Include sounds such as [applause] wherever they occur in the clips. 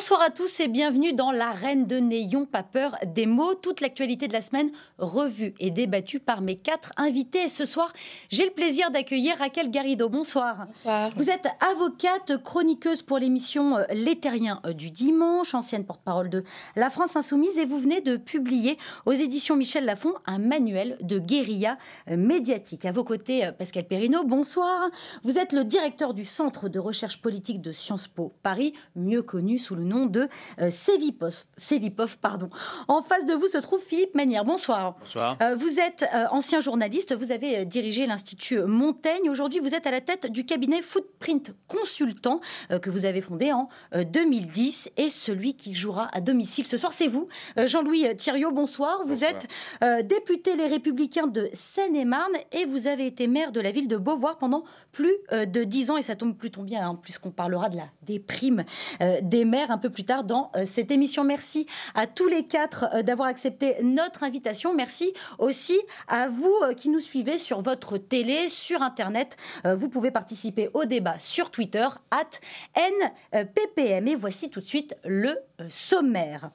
Bonsoir à tous et bienvenue dans l'arène de Néon, pas peur des mots. Toute l'actualité de la semaine revue et débattue par mes quatre invités. Et ce soir, j'ai le plaisir d'accueillir Raquel Garrido. Bonsoir. Bonsoir. Vous êtes avocate, chroniqueuse pour l'émission euh, Les Terriens euh, du dimanche, ancienne porte-parole de La France Insoumise et vous venez de publier aux éditions Michel Lafon un manuel de guérilla euh, médiatique. À vos côtés, Pascal Perrineau, bonsoir. Vous êtes le directeur du Centre de recherche politique de Sciences Po Paris, mieux connu sous le le nom de euh, Pardon. En face de vous se trouve Philippe Manière. Bonsoir. Bonsoir. Euh, vous êtes euh, ancien journaliste, vous avez dirigé l'Institut Montaigne. Aujourd'hui, vous êtes à la tête du cabinet Footprint Consultant que vous avez fondé en 2010 et celui qui jouera à domicile ce soir, c'est vous, Jean-Louis Thiriot. Bonsoir. Vous êtes député Les Républicains de Seine-et-Marne et vous avez été maire de la ville de Beauvoir pendant plus de dix ans et ça tombe plutôt bien hein, puisqu'on parlera de la déprime des maires un peu plus tard dans euh, cette émission. Merci à tous les quatre euh, d'avoir accepté notre invitation. Merci aussi à vous euh, qui nous suivez sur votre télé, sur Internet. Vous pouvez participer au débat sur Twitter, at NPPM. Et voici tout de suite le sommaire.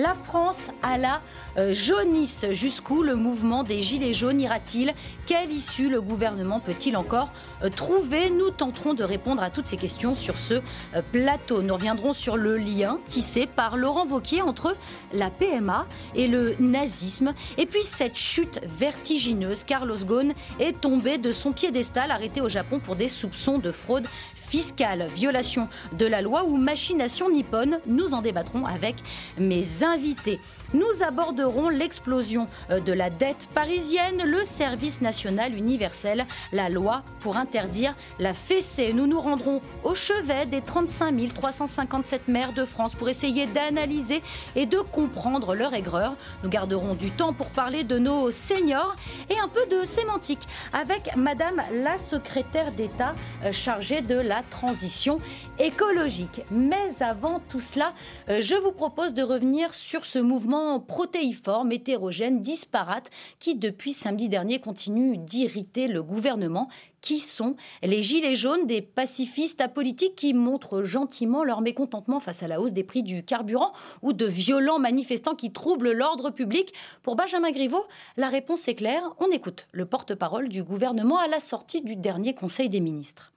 La France à la euh, jaunisse. Jusqu'où le mouvement des Gilets jaunes ira-t-il? Quelle issue le gouvernement peut-il encore euh, trouver? Nous tenterons de répondre à toutes ces questions sur ce euh, plateau. Nous reviendrons sur le lien tissé par Laurent Vauquier entre la PMA et le nazisme. Et puis cette chute vertigineuse. Carlos Ghosn est tombé de son piédestal arrêté au Japon pour des soupçons de fraude fiscale, violation de la loi ou machination nippone. Nous en débattrons avec mes invités. Nous aborderons l'explosion euh, de la dette parisienne, le service national universel, la loi pour interdire la fessée. Nous nous rendrons au chevet des 35 357 maires de France pour essayer d'analyser et de comprendre leur aigreur. Nous garderons du temps pour parler de nos seniors et un peu de sémantique avec Madame la secrétaire d'État euh, chargée de la transition écologique. Mais avant tout cela, euh, je vous propose de revenir sur ce mouvement protéiforme, hétérogène, disparate, qui depuis samedi dernier continue d'irriter le gouvernement. Qui sont les gilets jaunes des pacifistes apolitiques qui montrent gentiment leur mécontentement face à la hausse des prix du carburant ou de violents manifestants qui troublent l'ordre public? Pour Benjamin Griveaux, la réponse est claire. On écoute le porte-parole du gouvernement à la sortie du dernier Conseil des ministres.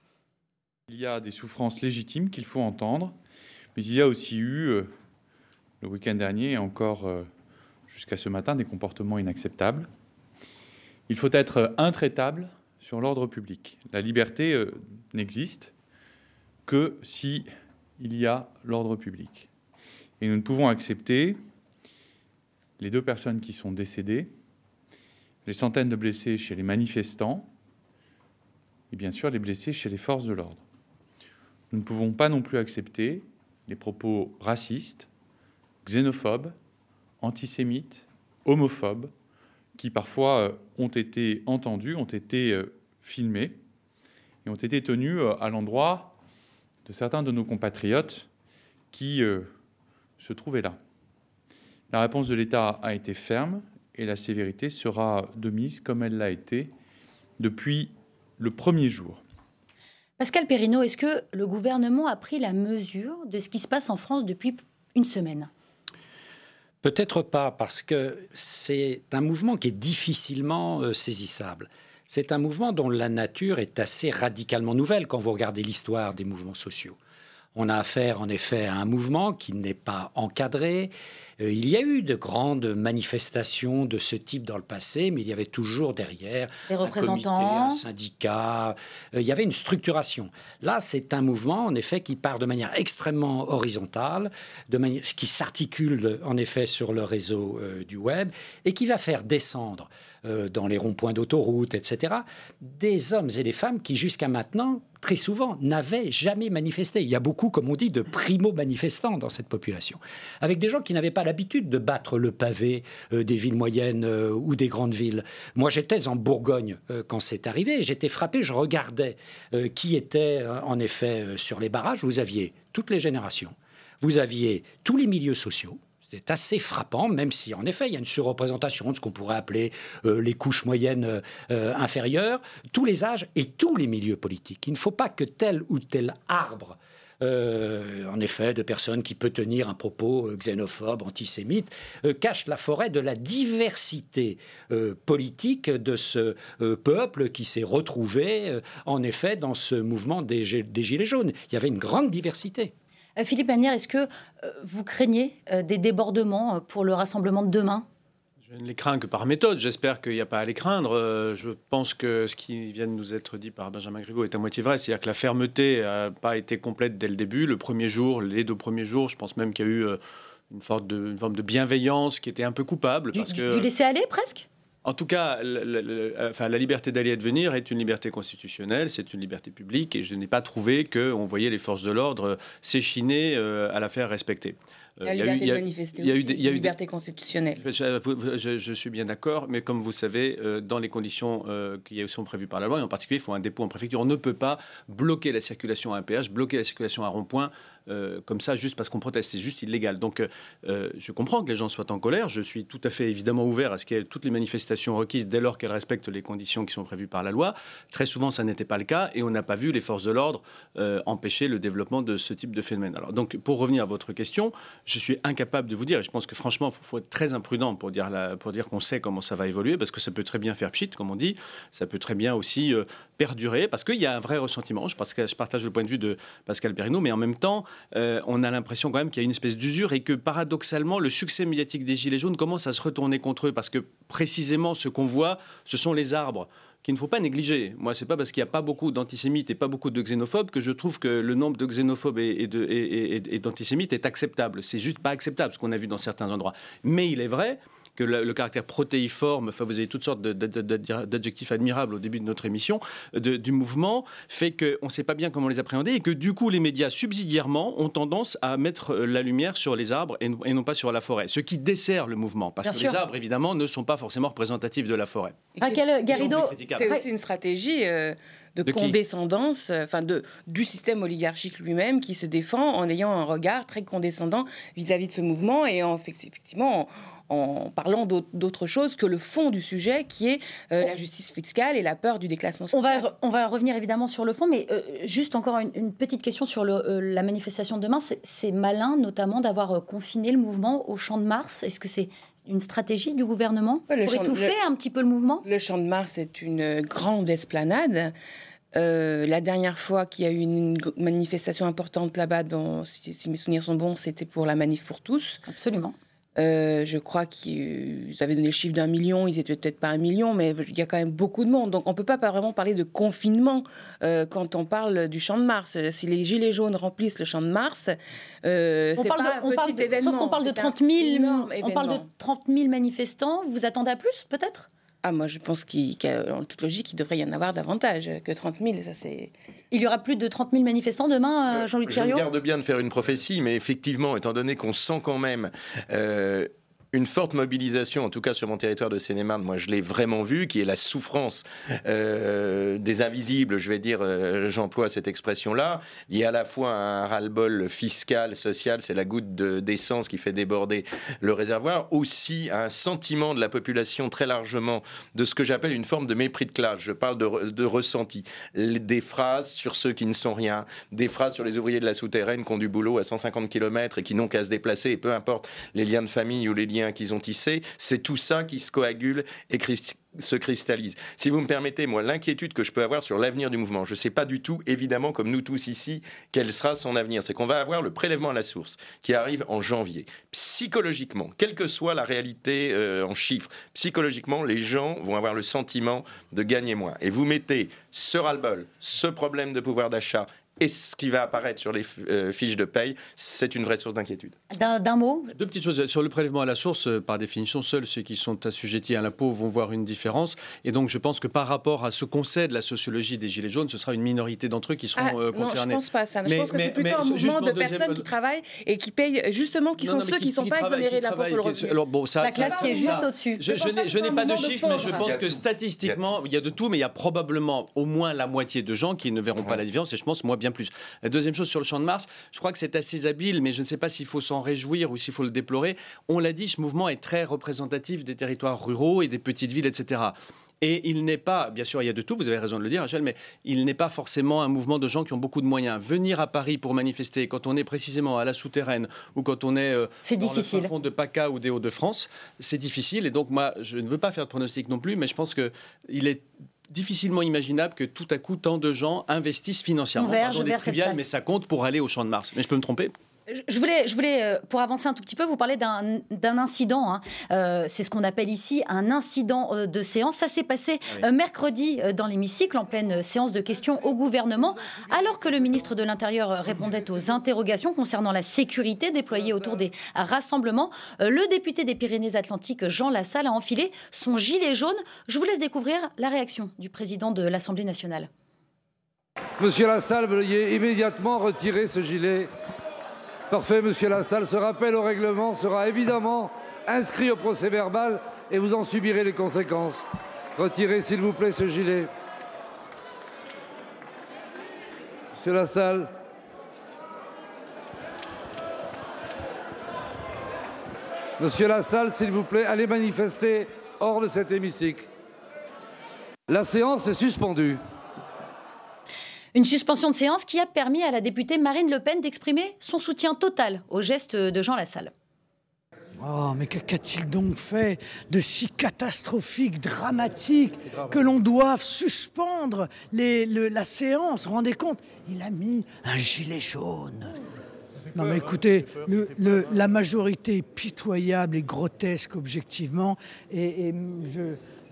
Il y a des souffrances légitimes qu'il faut entendre, mais il y a aussi eu, euh, le week-end dernier et encore euh, jusqu'à ce matin, des comportements inacceptables. Il faut être intraitable sur l'ordre public. La liberté euh, n'existe que si il y a l'ordre public. Et nous ne pouvons accepter les deux personnes qui sont décédées, les centaines de blessés chez les manifestants et bien sûr les blessés chez les forces de l'ordre. Nous ne pouvons pas non plus accepter les propos racistes, xénophobes, antisémites, homophobes, qui parfois euh, ont été entendus, ont été euh, filmés et ont été tenus euh, à l'endroit de certains de nos compatriotes qui se trouvaient là. La réponse de l'État a été ferme et la sévérité sera de mise comme elle l'a été depuis le premier jour. Pascal Perrineau, est-ce que le gouvernement a pris la mesure de ce qui se passe en France depuis une semaine? Peut-être pas, parce que c'est un mouvement qui est difficilement euh, saisissable. C'est un mouvement dont la nature est assez radicalement nouvelle quand vous regardez l'histoire des mouvements sociaux. On a affaire en effet à un mouvement qui n'est pas encadré. Euh, il y a eu de grandes manifestations de ce type dans le passé, mais il y avait toujours derrière des représentants, un, syndicat. Euh, il y avait une structuration. Là, c'est un mouvement en effet qui part de manière extrêmement horizontale, de manière qui s'articule en effet sur le réseau euh, du web et qui va faire descendre dans les ronds-points d'autoroute, etc., des hommes et des femmes qui jusqu'à maintenant très souvent, n'avaient jamais manifesté. Il y a beaucoup, comme on dit, de primo-manifestants dans cette population, avec des gens qui n'avaient pas l'habitude de battre le pavé euh, des villes moyennes euh, ou des grandes villes. Moi, j'étais en Bourgogne euh, quand c'est arrivé, j'étais frappé, je regardais qui était en effet sur les barrages. Vous aviez toutes les générations, vous aviez tous les milieux sociaux, c'est assez frappant, même si en effet il y a une surreprésentation de ce qu'on pourrait appeler les couches moyennes inférieures, tous les âges et tous les milieux politiques. Il ne faut pas que tel ou tel arbre euh, en effet, de personnes qui peuvent tenir un propos euh, xénophobe, antisémite, euh, cache la forêt de la diversité politique de ce peuple qui s'est retrouvé, en effet, dans ce mouvement des, Gilets jaunes. Il y avait une grande diversité. Philippe Manière, est-ce que vous craignez des débordements pour le rassemblement de demain? Je ne les crains que par méthode. J'espère qu'il n'y a pas à les craindre. Euh, je pense que ce qui vient de nous être dit par Benjamin Griveaux est à moitié vrai. C'est-à-dire que la fermeté n'a pas été complète dès le début. Le premier jour, les deux premiers jours, je pense même qu'il y a eu euh, une, forme de, forme de bienveillance qui était un peu coupable. Parce du, que... du laisser aller presque? En tout cas, la, enfin, la liberté d'aller et de venir est une liberté constitutionnelle, c'est une liberté publique, et je n'ai pas trouvé qu'on voyait les forces de l'ordre s'échiner euh, à la faire respecter. Euh, la liberté de manifester aussi, il y a eu liberté constitutionnelle. Je, suis bien d'accord, mais comme vous savez, euh, dans les conditions euh, qui sont prévues par la loi, et en particulier, il faut un dépôt en préfecture. On ne peut pas bloquer la circulation à un péage, bloquer la circulation à rond-point euh, comme ça juste parce qu'on proteste. C'est juste illégal. Donc euh, je comprends que les gens soient en colère. Je suis tout à fait évidemment ouvert à ce qu'il y ait toutes les manifestations requises dès lors qu'elles respectent les conditions qui sont prévues par la loi. Très souvent, ça n'était pas le cas et on n'a pas vu les forces de l'ordre euh, empêcher le développement de ce type de phénomène. Alors donc pour revenir à votre question, je suis incapable de vous dire, et je pense que franchement, il faut, être très imprudent pour dire, pour dire qu'on sait comment ça va évoluer, parce que ça peut très bien faire pchit, comme on dit, ça peut très bien aussi perdurer, parce qu'il y a un vrai ressentiment. Je, pense que je partage le point de vue de Pascal Perrineau, mais en même temps, euh, on a l'impression quand même qu'il y a une espèce d'usure et que paradoxalement, le succès médiatique des Gilets jaunes commence à se retourner contre eux parce que précisément ce qu'on voit, ce sont les arbres qu'il ne faut pas négliger. Moi, c'est pas parce qu'il n'y a pas beaucoup d'antisémites et pas beaucoup de xénophobes que je trouve que le nombre de xénophobes et, d'antisémites est acceptable. C'est juste pas acceptable ce qu'on a vu dans certains endroits. Mais il est vrai que le, caractère protéiforme, enfin vous avez toutes sortes d'adjectifs admirables au début de notre émission, du mouvement, fait qu'on ne sait pas bien comment les appréhender et que du coup les médias subsidiairement ont tendance à mettre euh, la lumière sur les arbres et, non pas sur la forêt, ce qui dessert le mouvement, parce que les arbres évidemment ne sont pas forcément représentatifs de la forêt. Raquel Garrido, c'est aussi une stratégie. Euh, de, condescendance, euh, enfin de du système oligarchique lui-même qui se défend en ayant un regard très condescendant vis-à-vis de ce mouvement et en, effectivement en parlant d'autre chose que le fond du sujet, qui est euh, la justice fiscale et la peur du déclassement social. On va, on va revenir évidemment sur le fond, mais euh, juste encore une, petite question sur le, euh, la manifestation de demain. C'est malin, notamment, d'avoir confiné le mouvement au Champ de Mars? Est-ce que c'est une stratégie du gouvernement pour étouffer un petit peu le mouvement? Le Champ de Mars est une grande esplanade. la dernière fois qu'il y a eu une manifestation importante là-bas, si, si, mes souvenirs sont bons, c'était pour la manif pour tous. Absolument. Euh, je crois qu'ils avaient donné le chiffre d'un million, ils étaient peut-être pas un million, mais il y a quand même beaucoup de monde. Donc on ne peut pas vraiment parler de confinement euh, quand on parle du Champ de Mars. Si les Gilets jaunes remplissent le Champ de Mars, euh, c'est pas un petit événement. Sauf qu'on parle de 30 000, on parle de 30 000 manifestants. Vous attendez à plus, peut-être? Ah, moi, je pense qu'en toute logique, il devrait y en avoir davantage que 30 000. Ça, c'est... Il y aura plus de 30 000 manifestants demain, euh, Jean-Luc Thiriot? Je garde bien de faire une prophétie, mais effectivement, étant donné qu'on sent quand même euh, une forte mobilisation, en tout cas sur mon territoire de Seine-et-Marne, moi je l'ai vraiment vu, qui est la souffrance euh, des invisibles, je vais dire, euh, j'emploie cette expression-là. Il y a à la fois un ras-le-bol fiscal, social, c'est la goutte d'essence qui fait déborder le réservoir, aussi un sentiment de la population très largement de ce que j'appelle une forme de mépris de classe. Je parle de, de ressenti. Des phrases sur ceux qui ne sont rien, des phrases sur les ouvriers de la souterraine qui ont du boulot à 150 km et qui n'ont qu'à se déplacer, et peu importe les liens de famille ou les liens qu'ils ont tissé, c'est tout ça qui se coagule et se cristallise. Si vous me permettez, moi, l'inquiétude que je peux avoir sur l'avenir du mouvement, je ne sais pas du tout, évidemment, comme nous tous ici, quel sera son avenir. C'est qu'on va avoir le prélèvement à la source qui arrive en janvier. Psychologiquement, quelle que soit la réalité euh, en chiffres, psychologiquement, les gens vont avoir le sentiment de gagner moins. Et vous mettez ce ras-le-bol, ce problème de pouvoir d'achat et ce qui va apparaître sur les euh, fiches de paye, c'est une vraie source d'inquiétude. D'un mot? Deux petites choses. Sur le prélèvement à la source, euh, par définition, seuls ceux qui sont assujettis à l'impôt vont voir une différence. Et donc, je pense que par rapport à ce qu'on sait de la sociologie des Gilets jaunes, ce sera une minorité d'entre eux qui seront ah, concernés. Non, je ne pense pas ça. je pense que c'est plutôt un mouvement de personnes qui travaillent et qui payent, justement, qui sont ceux qui ne sont pas exonérés d'impôt sur le revenu. Alors, bon, ça, la classe qui est juste au-dessus. Je, je n'ai pas de chiffres, mais je pense que statistiquement, il y a de tout, mais il y a probablement au moins la moitié de gens qui ne verront pas la différence. Et je pense, moi, bien bien plus. La deuxième chose sur le champ de Mars, je crois que c'est assez habile, mais je ne sais pas s'il faut s'en réjouir ou s'il faut le déplorer. On l'a dit, ce mouvement est très représentatif des territoires ruraux et des petites villes, etc. Et il n'est pas, bien sûr, il y a de tout, vous avez raison de le dire, Rachel, mais il n'est pas forcément un mouvement de gens qui ont beaucoup de moyens. Venir à Paris pour manifester quand on est précisément à la souterraine ou quand on est euh, dans le fond de PACA ou des Hauts-de-France, c'est difficile. Et donc, moi, je ne veux pas faire de pronostic non plus, mais je pense qu'il est difficilement imaginable que tout à coup tant de gens investissent financièrement. Pardon des triviales, mais ça compte pour aller au Champ de Mars. Mais je peux me tromper? Je voulais, je voulais, euh, pour avancer un tout petit peu, vous parler d'un incident. Hein. Euh, c'est ce qu'on appelle ici un incident euh, de séance. Ça s'est passé ah mercredi dans l'hémicycle, en pleine séance de questions au gouvernement, alors que le ministre de l'Intérieur répondait aux interrogations concernant la sécurité déployée autour des rassemblements. le député des Pyrénées-Atlantiques, Jean Lassalle, a enfilé son gilet jaune. Je vous laisse découvrir la réaction du président de l'Assemblée nationale. Monsieur Lassalle, veuillez immédiatement retirer ce gilet Parfait, monsieur Lassalle. Ce rappel au règlement sera évidemment inscrit au procès verbal et vous en subirez les conséquences. Retirez, s'il vous plaît, ce gilet. Monsieur Lassalle. Monsieur Lassalle, s'il vous plaît, allez manifester hors de cet hémicycle. La séance est suspendue. Une suspension de séance qui a permis à la députée Marine Le Pen d'exprimer son soutien total au geste de Jean Lassalle. Oh, mais qu'a-t-il donc fait de si catastrophique, dramatique, que l'on doive suspendre la séance? Rendez compte? Il a mis un gilet jaune. Non mais écoutez, la majorité est pitoyable et grotesque objectivement, et, je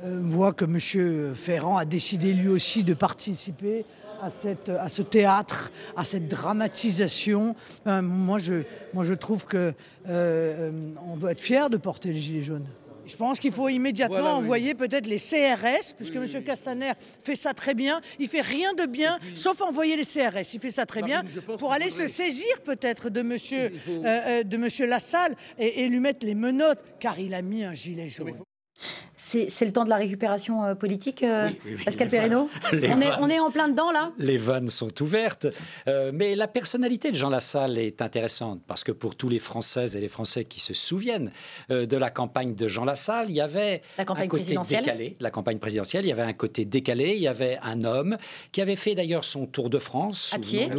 euh, vois que M. Ferrand a décidé lui aussi de participer à, cette, à ce théâtre, à cette dramatisation. Euh, moi, je, moi, je trouve qu'on euh, euh, on doit être fier de porter les gilets jaunes. Je pense qu'il faut immédiatement envoyer peut-être les CRS, puisque M. Castaner fait ça très bien. Il fait rien de bien, sauf envoyer les CRS. Il fait ça très bien pour aller se saisir peut-être de M. de monsieur Lassalle et, et, lui mettre les menottes, car il a mis un gilet jaune. C'est le temps de la récupération euh, politique, euh, Pascal Perrineau on est, on est, en plein dedans, là Les vannes sont ouvertes. Euh, mais la personnalité de Jean Lassalle est intéressante, parce que pour tous les Françaises et les Français qui se souviennent de la campagne de Jean Lassalle, il y avait la un côté décalé. La campagne présidentielle, il y avait un côté décalé. Il y avait un homme qui avait fait d'ailleurs son tour de France. À pied.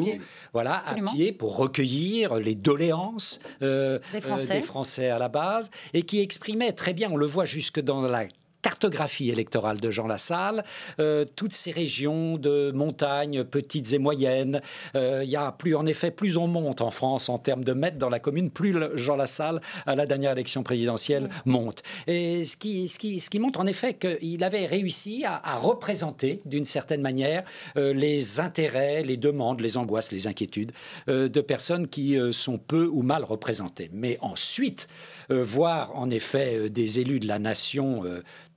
Voilà, à pied, pour recueillir les doléances des Français. des Français à la base, et qui exprimait très bien, on le voit jusque dans la cartographie électorale de Jean Lassalle, euh, toutes ces régions de montagnes petites et moyennes. Euh, il y a plus, en effet, plus on monte en France en termes de mètres dans la commune, plus Jean Lassalle, à la dernière élection présidentielle, monte. Et ce qui, ce qui, ce qui montre en effet qu'il avait réussi à, représenter d'une certaine manière euh, les intérêts, les demandes, les angoisses, les inquiétudes de personnes qui sont peu ou mal représentées. Mais ensuite, voir en effet des élus de la nation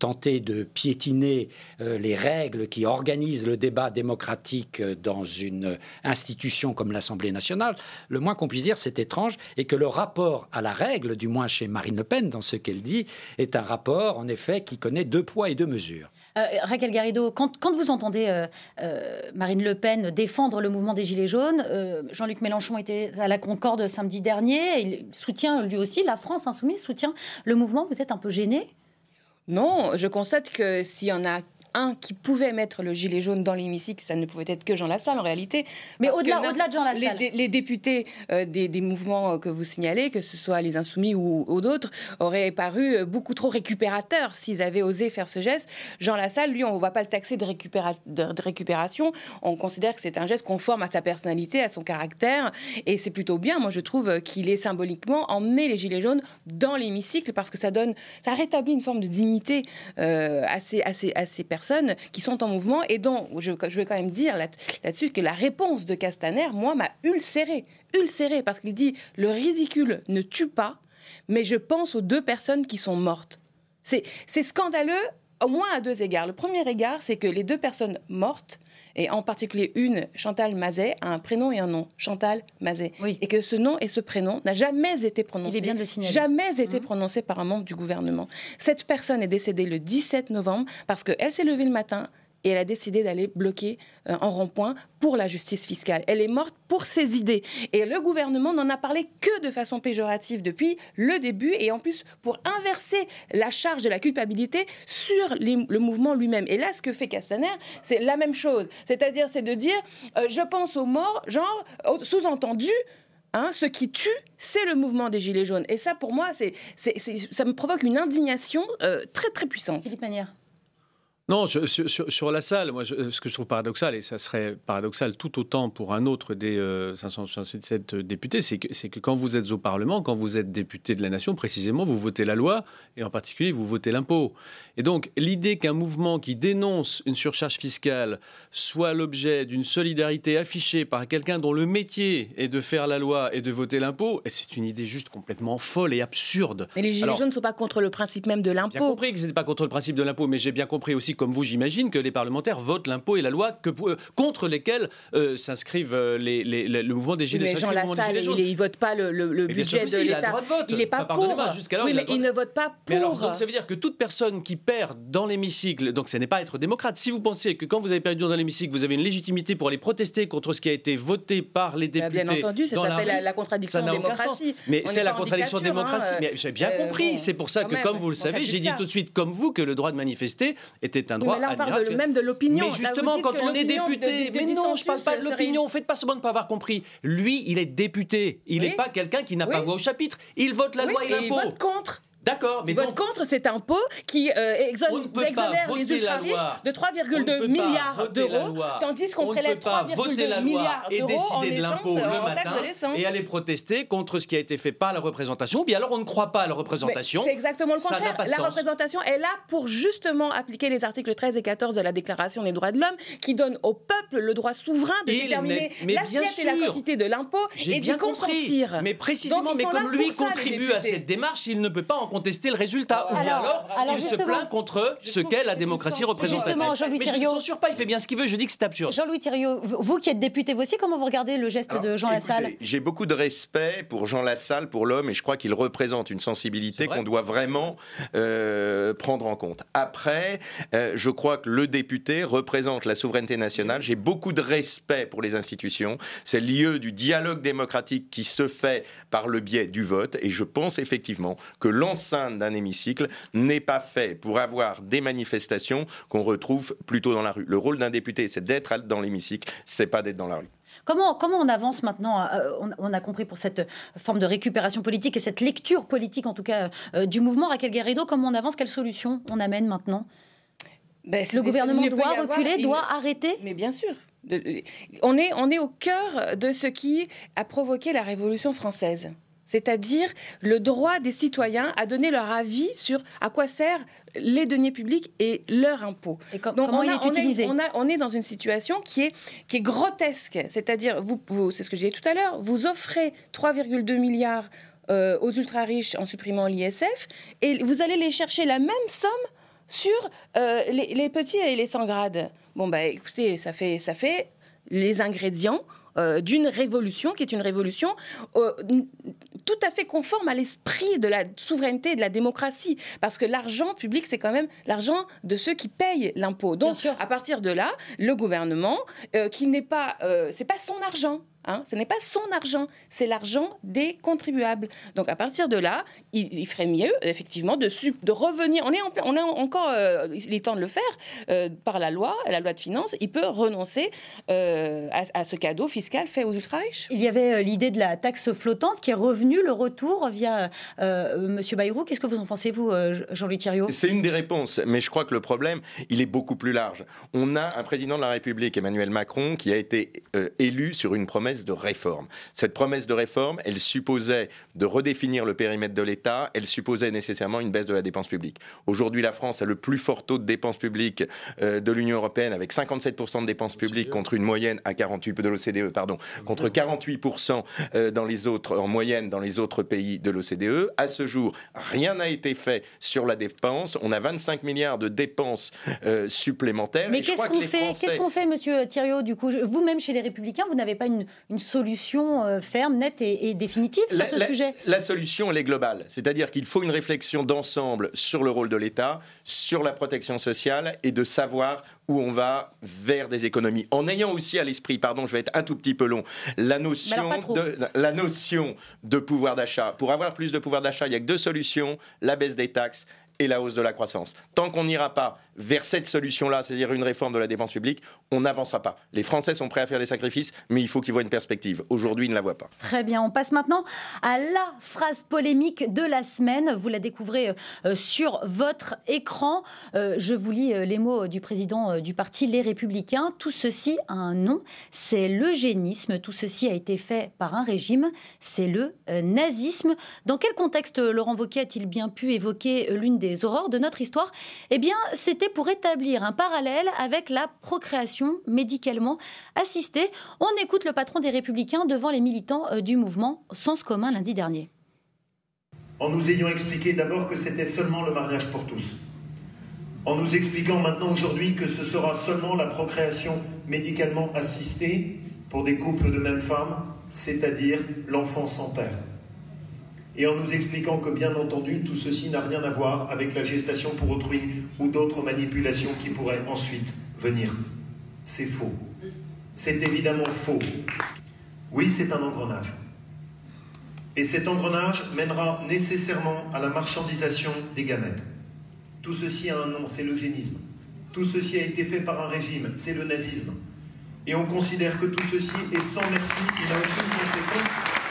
tenter de piétiner euh, les règles qui organisent le débat démocratique euh, dans une institution comme l'Assemblée nationale, le moins qu'on puisse dire, c'est étrange et que le rapport à la règle, du moins chez Marine Le Pen, dans ce qu'elle dit, est un rapport, en effet, qui connaît deux poids et deux mesures. Euh, Raquel Garrido, quand, vous entendez Marine Le Pen défendre le mouvement des Gilets jaunes, Jean-Luc Mélenchon était à la Concorde samedi dernier, il soutient lui aussi, la France insoumise soutient le mouvement, vous êtes un peu gêné? Non, je constate que s'il y en a un qui pouvait mettre le gilet jaune dans l'hémicycle, ça ne pouvait être que Jean Lassalle en réalité. Mais au-delà au de Jean Lassalle. Les, députés euh, des, mouvements euh, que vous signalez, que ce soit les Insoumis ou, d'autres, auraient paru euh, beaucoup trop récupérateurs s'ils avaient osé faire ce geste. Jean Lassalle, lui, on ne va pas le taxer de, de, récupération. On considère que c'est un geste conforme à sa personnalité, à son caractère. Et c'est plutôt bien. Moi, je trouve qu'il est symboliquement emmené les Gilets jaunes dans l'hémicycle parce que ça donne, ça rétablit une forme de dignité à, ces, à, ces, à ces personnes qui sont en mouvement et dont je, vais quand même dire là-dessus que la réponse de Castaner, moi, m'a ulcéré, ulcéré parce qu'il dit le ridicule ne tue pas, mais je pense aux deux personnes qui sont mortes. C'est scandaleux au moins à deux égards. Le premier égard, c'est que les deux personnes mortes et en particulier une, Chantal Mazet, a un prénom et un nom, Chantal Mazet. Et que ce nom et ce prénom n'a jamais été prononcé. Il est bien de le signaler. Jamais été mmh. prononcé par un membre du gouvernement. Cette personne est décédée le 17 novembre parce qu'elle s'est levée le matin, et elle a décidé d'aller bloquer euh, en rond-point pour la justice fiscale. Elle est morte pour ses idées. Et le gouvernement n'en a parlé que de façon péjorative depuis le début et en plus pour inverser la charge de la culpabilité sur le mouvement lui-même. Et là, ce que fait Castaner, c'est la même chose. C'est-à-dire, c'est de dire, euh, je pense aux morts, genre, sous-entendu, Hein, ce qui tue, c'est le mouvement des Gilets jaunes. Et ça, pour moi, c'est, ça me provoque une indignation euh, très, très puissante. Philippe Manière. Non, sur, la salle, moi, ce que je trouve paradoxal, et ça serait paradoxal tout autant pour un autre des 567 euh, députés, c'est que, que quand vous êtes au Parlement, quand vous êtes député de la nation, précisément, vous votez la loi, et en particulier, vous votez l'impôt. Et donc, l'idée qu'un mouvement qui dénonce une surcharge fiscale soit l'objet d'une solidarité affichée par quelqu'un dont le métier est de faire la loi et de voter l'impôt, c'est une idée juste complètement folle et absurde. Mais les Gilets jaunes ne sont pas contre le principe même de l'impôt. J'ai compris que ce n'était pas contre le principe de l'impôt, mais j'ai bien compris aussi comme vous, j'imagine, que les parlementaires votent l'impôt et la loi que, euh, contre lesquels euh, s'inscrivent euh, les, le mouvement des Gilets, jaunes. il ne vote pas le, budget de l'État. Il n'est pas pour. Oui, mais il ne vote pas pour. Mais alors, donc, ça veut dire que toute personne qui perd dans l'hémicycle, donc ce n'est pas être démocrate. Si vous pensez que quand vous avez perdu dans l'hémicycle, vous avez une légitimité pour aller protester contre ce qui a été voté par les députés. Bien entendu, ça s'appelle la, contradiction de démocratie. Mais c'est la contradiction de démocratie. Hein. Mais j'ai bien compris. c'est pour ça que, comme vous le savez, j'ai dit tout de suite, comme vous, que le droit de manifester était un droit même de l'opinion. Mais justement, quand on est député, mais non, je parle pas de l'opinion. Faites pas semblant de ne pas avoir compris. Lui, il est député. Il n'est pas quelqu'un qui n'a pas voix au chapitre. Il vote la loi et l'impôt. Il vote contre. D'accord, mais vote contre cet impôt qui euh, exonère les ultra riches de 3,2 milliards d'euros, tandis qu'on prélève 3,2 milliards d'euros et décider de l'impôt le matin et aller protester contre ce qui a été fait par la représentation. Ou bien alors on ne croit pas à la représentation. C'est exactement le contraire. La représentation est là pour justement appliquer les articles 13 et 14 de la Déclaration des droits de l'homme, qui donnent au peuple le droit souverain de déterminer l'assiette et la quantité de l'impôt et d'y consentir. Mais précisément, mais comme lui contribue à cette démarche, il ne peut pas en contester le résultat. Ou bien alors, il se plaint contre ce qu'est la démocratie représentative. Justement, Jean-Louis Mais je ne censure pas, il fait bien ce qu'il veut, je dis que c'est absurde. Jean-Louis Thiriot, vous qui êtes député vous aussi, comment vous regardez le geste de Jean Lassalle? J'ai beaucoup de respect pour Jean Lassalle, pour l'homme, et je crois qu'il représente une sensibilité qu'on doit vraiment euh, prendre en compte. Après, euh, je crois que le député représente la souveraineté nationale. J'ai beaucoup de respect pour les institutions. C'est le lieu du dialogue démocratique qui se fait par le biais du vote, et je pense effectivement que l'ensemble d'un hémicycle n'est pas fait pour avoir des manifestations qu'on retrouve plutôt dans la rue. Le rôle d'un député, c'est d'être dans l'hémicycle, c'est pas d'être dans la rue. Comment, comment on avance maintenant euh, on, a compris pour cette forme de récupération politique et cette lecture politique, en tout cas, euh, du mouvement. Raquel Garrido, comment on avance Quelle solution on amène maintenant? Ben, Le gouvernement doit reculer, doit arrêter? Mais bien sûr. On est, on est au cœur de ce qui a provoqué la Révolution française c'est-à-dire le droit des citoyens à donner leur avis sur à quoi servent les deniers publics et leur impôt. Donc on, est utilisé on, est, dans une situation qui est, qui est grotesque, c'est-à-dire, vous, c'est ce que j'ai dit tout à l'heure, vous offrez 3,2 milliards euh, aux ultra-riches en supprimant l'ISF et vous allez les chercher la même somme sur euh, les, petits et les sans grades. Bon, bah écoutez, ça fait, ça fait les ingrédients euh, d'une révolution qui est une révolution euh, tout à fait conforme à l'esprit de la souveraineté et de la démocratie. Parce que l'argent public, c'est quand même l'argent de ceux qui payent l'impôt. Donc, à partir de là, le gouvernement, euh, qui n'est pas, c'est pas son argent, Hein. ce n'est pas son argent, c'est l'argent des contribuables. Donc à partir de là, il, ferait mieux, effectivement, de, de revenir. On est, on est encore, euh, il est temps de le faire euh, par la loi, la loi de finances. Il peut renoncer euh, à, ce cadeau fiscal fait aux ultra-riches. Il y avait l'idée de la taxe flottante qui est revenue, le retour via Monsieur Bayrou. Qu'est-ce que vous en pensez, vous, Jean-Louis Thiriot? C'est une des réponses, mais je crois que le problème, il est beaucoup plus large. On a un président de la République, Emmanuel Macron, qui a été élu sur une promesse de réforme. Cette promesse de réforme, elle supposait de redéfinir le périmètre de l'État, elle supposait nécessairement une baisse de la dépense publique. Aujourd'hui, la France a le plus fort taux de dépenses publiques euh, de l'Union européenne, avec 57% de dépenses publiques contre une moyenne à 48 de l'OCDE, pardon, contre 48% euh, dans les autres, en moyenne dans les autres pays de l'OCDE. À ce jour, rien n'a été fait sur la dépense. On a 25 milliards de dépenses euh, supplémentaires. Mais qu'est-ce qu'on fait? Qu'est-ce qu'on fait, Monsieur Thiriot? Du coup, vous-même chez les Républicains, vous n'avez pas une, une solution ferme, nette et, définitive sur ce sujet La solution, elle est globale. C'est-à-dire qu'il faut une réflexion d'ensemble sur le rôle de l'État, sur la protection sociale et de savoir où on va vers des économies. En ayant aussi à l'esprit, pardon, je vais être un tout petit peu long, la notion, de, la notion de pouvoir d'achat. Pour avoir plus de pouvoir d'achat, il n'y a que deux solutions, la baisse des taxes et la hausse de la croissance. Tant qu'on n'ira pas vers cette solution-là, c'est-à-dire une réforme de la dépense publique, on n'avancera pas. Les Français sont prêts à faire des sacrifices, mais il faut qu'ils voient une perspective. Aujourd'hui, ils ne la voient pas. Très bien, on passe maintenant à la phrase polémique de la semaine. Vous la découvrez euh, sur votre écran. Euh, je vous lis euh, les mots du président du parti Les Républicains. Tout ceci a un nom, c'est l'eugénisme. Tout ceci a été fait par un régime, c'est le nazisme. Dans quel contexte Laurent Wauquiez a-t-il bien pu évoquer l'une des horreurs de notre histoire? Eh bien, c'était pour établir un parallèle avec la procréation médicalement assistée. On écoute le patron des Républicains devant les militants euh, du mouvement Sens commun lundi dernier. En nous ayant expliqué d'abord que c'était seulement le mariage pour tous. En nous expliquant maintenant aujourd'hui que ce sera seulement la procréation médicalement assistée pour des couples de même femme, c'est-à-dire l'enfant sans père et en nous expliquant que bien entendu tout ceci n'a rien à voir avec la gestation pour autrui ou d'autres manipulations qui pourraient ensuite venir. C'est faux. C'est évidemment faux. Oui, c'est un engrenage. Et cet engrenage mènera nécessairement à la marchandisation des gamètes. Tout ceci a un nom, c'est l'eugénisme. Tout ceci a été fait par un régime, c'est le nazisme. Et on considère que tout ceci est sans merci, il n'a aucune conséquence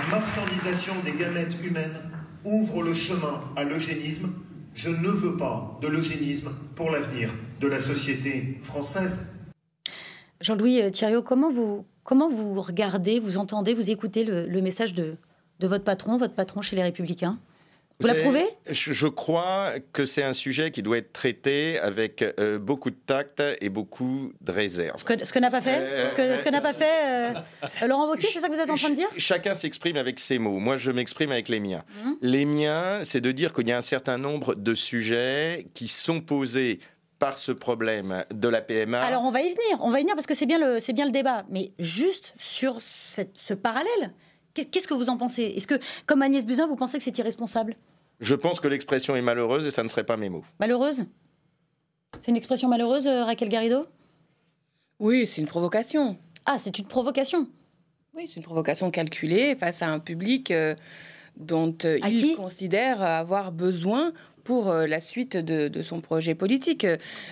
la marchandisation des gamètes humaines ouvre le chemin à l'eugénisme. Je ne veux pas de l'eugénisme pour l'avenir de la société française. Jean-Louis euh, Thiriot, comment vous, comment vous regardez, vous entendez, vous écoutez le, le message de, de votre patron, votre patron chez les Républicains? Vous l'approuvez? Je crois que c'est un sujet qui doit être traité avec euh, beaucoup de tact et beaucoup de réserve. Ce que, ce que n'a pas fait, euh, ce que, ce que n'a pas fait euh, Laurent Wauquiez, c'est ça que vous êtes en train de dire? Chacun s'exprime avec ses mots. Moi, je m'exprime avec les miens. Mmh. Les miens, c'est de dire qu'il y a un certain nombre de sujets qui sont posés par ce problème de la PMA. Alors on va y venir, on va y venir parce que c'est bien le, c'est bien le débat. Mais juste sur cette, ce parallèle, Qu'est-ce que vous en pensez? Est-ce que, comme Agnès Buzyn, vous pensez que c'est irresponsable? Je pense que l'expression est malheureuse et ça ne serait pas mes mots. Malheureuse? C'est une expression malheureuse, euh, Raquel Garrido? Oui, c'est une provocation. Ah, c'est une provocation. Oui, c'est une provocation calculée face à un public euh, dont euh, il considère avoir besoin pour euh, la suite de, son projet politique.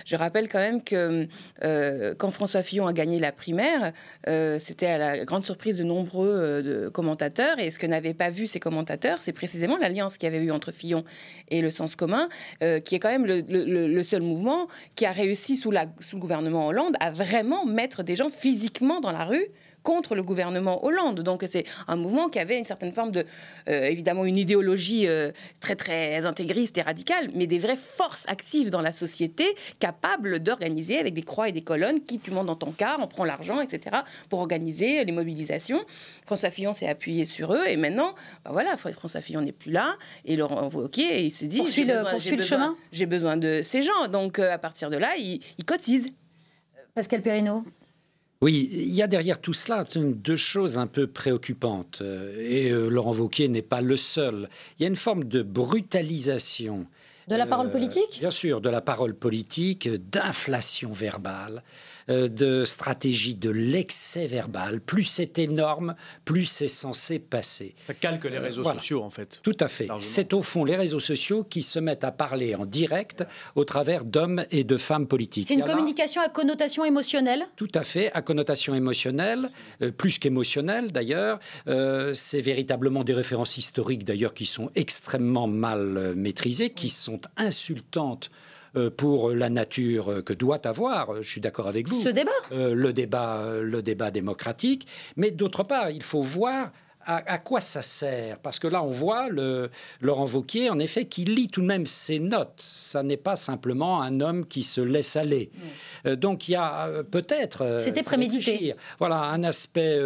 Je rappelle quand même que euh, quand François Fillon a gagné la primaire, euh, c'était à la grande surprise de nombreux commentateurs. Et ce que n'avaient pas vu ces commentateurs, c'est précisément l'alliance qu'il y avait eu entre Fillon et le Sens commun, qui est quand même le, seul mouvement qui a réussi sous le gouvernement Hollande à vraiment mettre des gens physiquement dans la rue contre le gouvernement Hollande. Donc c'est un mouvement qui avait une certaine forme de, euh, évidemment, une idéologie euh, très très intégriste et radicale, mais des vraies forces actives dans la société, capables d'organiser avec des croix et des colonnes qui tu montes dans ton car, on prend l'argent, etc., pour organiser les mobilisations. François Fillon s'est appuyé sur eux et maintenant, bah voilà, François Fillon n'est plus là et Laurent Wauquiez, il se dit, j'ai besoin, le chemin. J'ai besoin de ces gens. Donc euh, à partir de là, il, il cotise. Pascal Perrineau oui, il y a derrière tout cela deux choses un peu préoccupantes. Euh, et euh, Laurent Wauquiez n'est pas le seul. Il y a une forme de brutalisation. De la parole euh, politique? Bien sûr, de la parole politique, d'inflation verbale. Euh, de stratégie de l'excès verbal. Plus c'est énorme, plus c'est censé passer. Ça calque les réseaux sociaux, en fait. Tout à fait. C'est au fond les réseaux sociaux qui se mettent à parler en direct au travers d'hommes et de femmes politiques. C'est une communication à connotation émotionnelle? Tout à fait, à connotation émotionnelle, euh, plus qu'émotionnelle d'ailleurs. Euh, c'est véritablement des références historiques d'ailleurs qui sont extrêmement mal maîtrisées, qui sont insultantes euh, pour la nature que doit avoir, euh, je suis d'accord avec vous. Ce débat euh, Le débat, le débat démocratique. Mais d'autre part, il faut voir à, quoi ça sert? Parce que là, on voit le, Laurent Vauquier, en effet, qui lit tout de même ses notes. Ça n'est pas simplement un homme qui se laisse aller. Euh, donc il y a euh, peut-être... Euh, C'était prémédité. Voilà, un aspect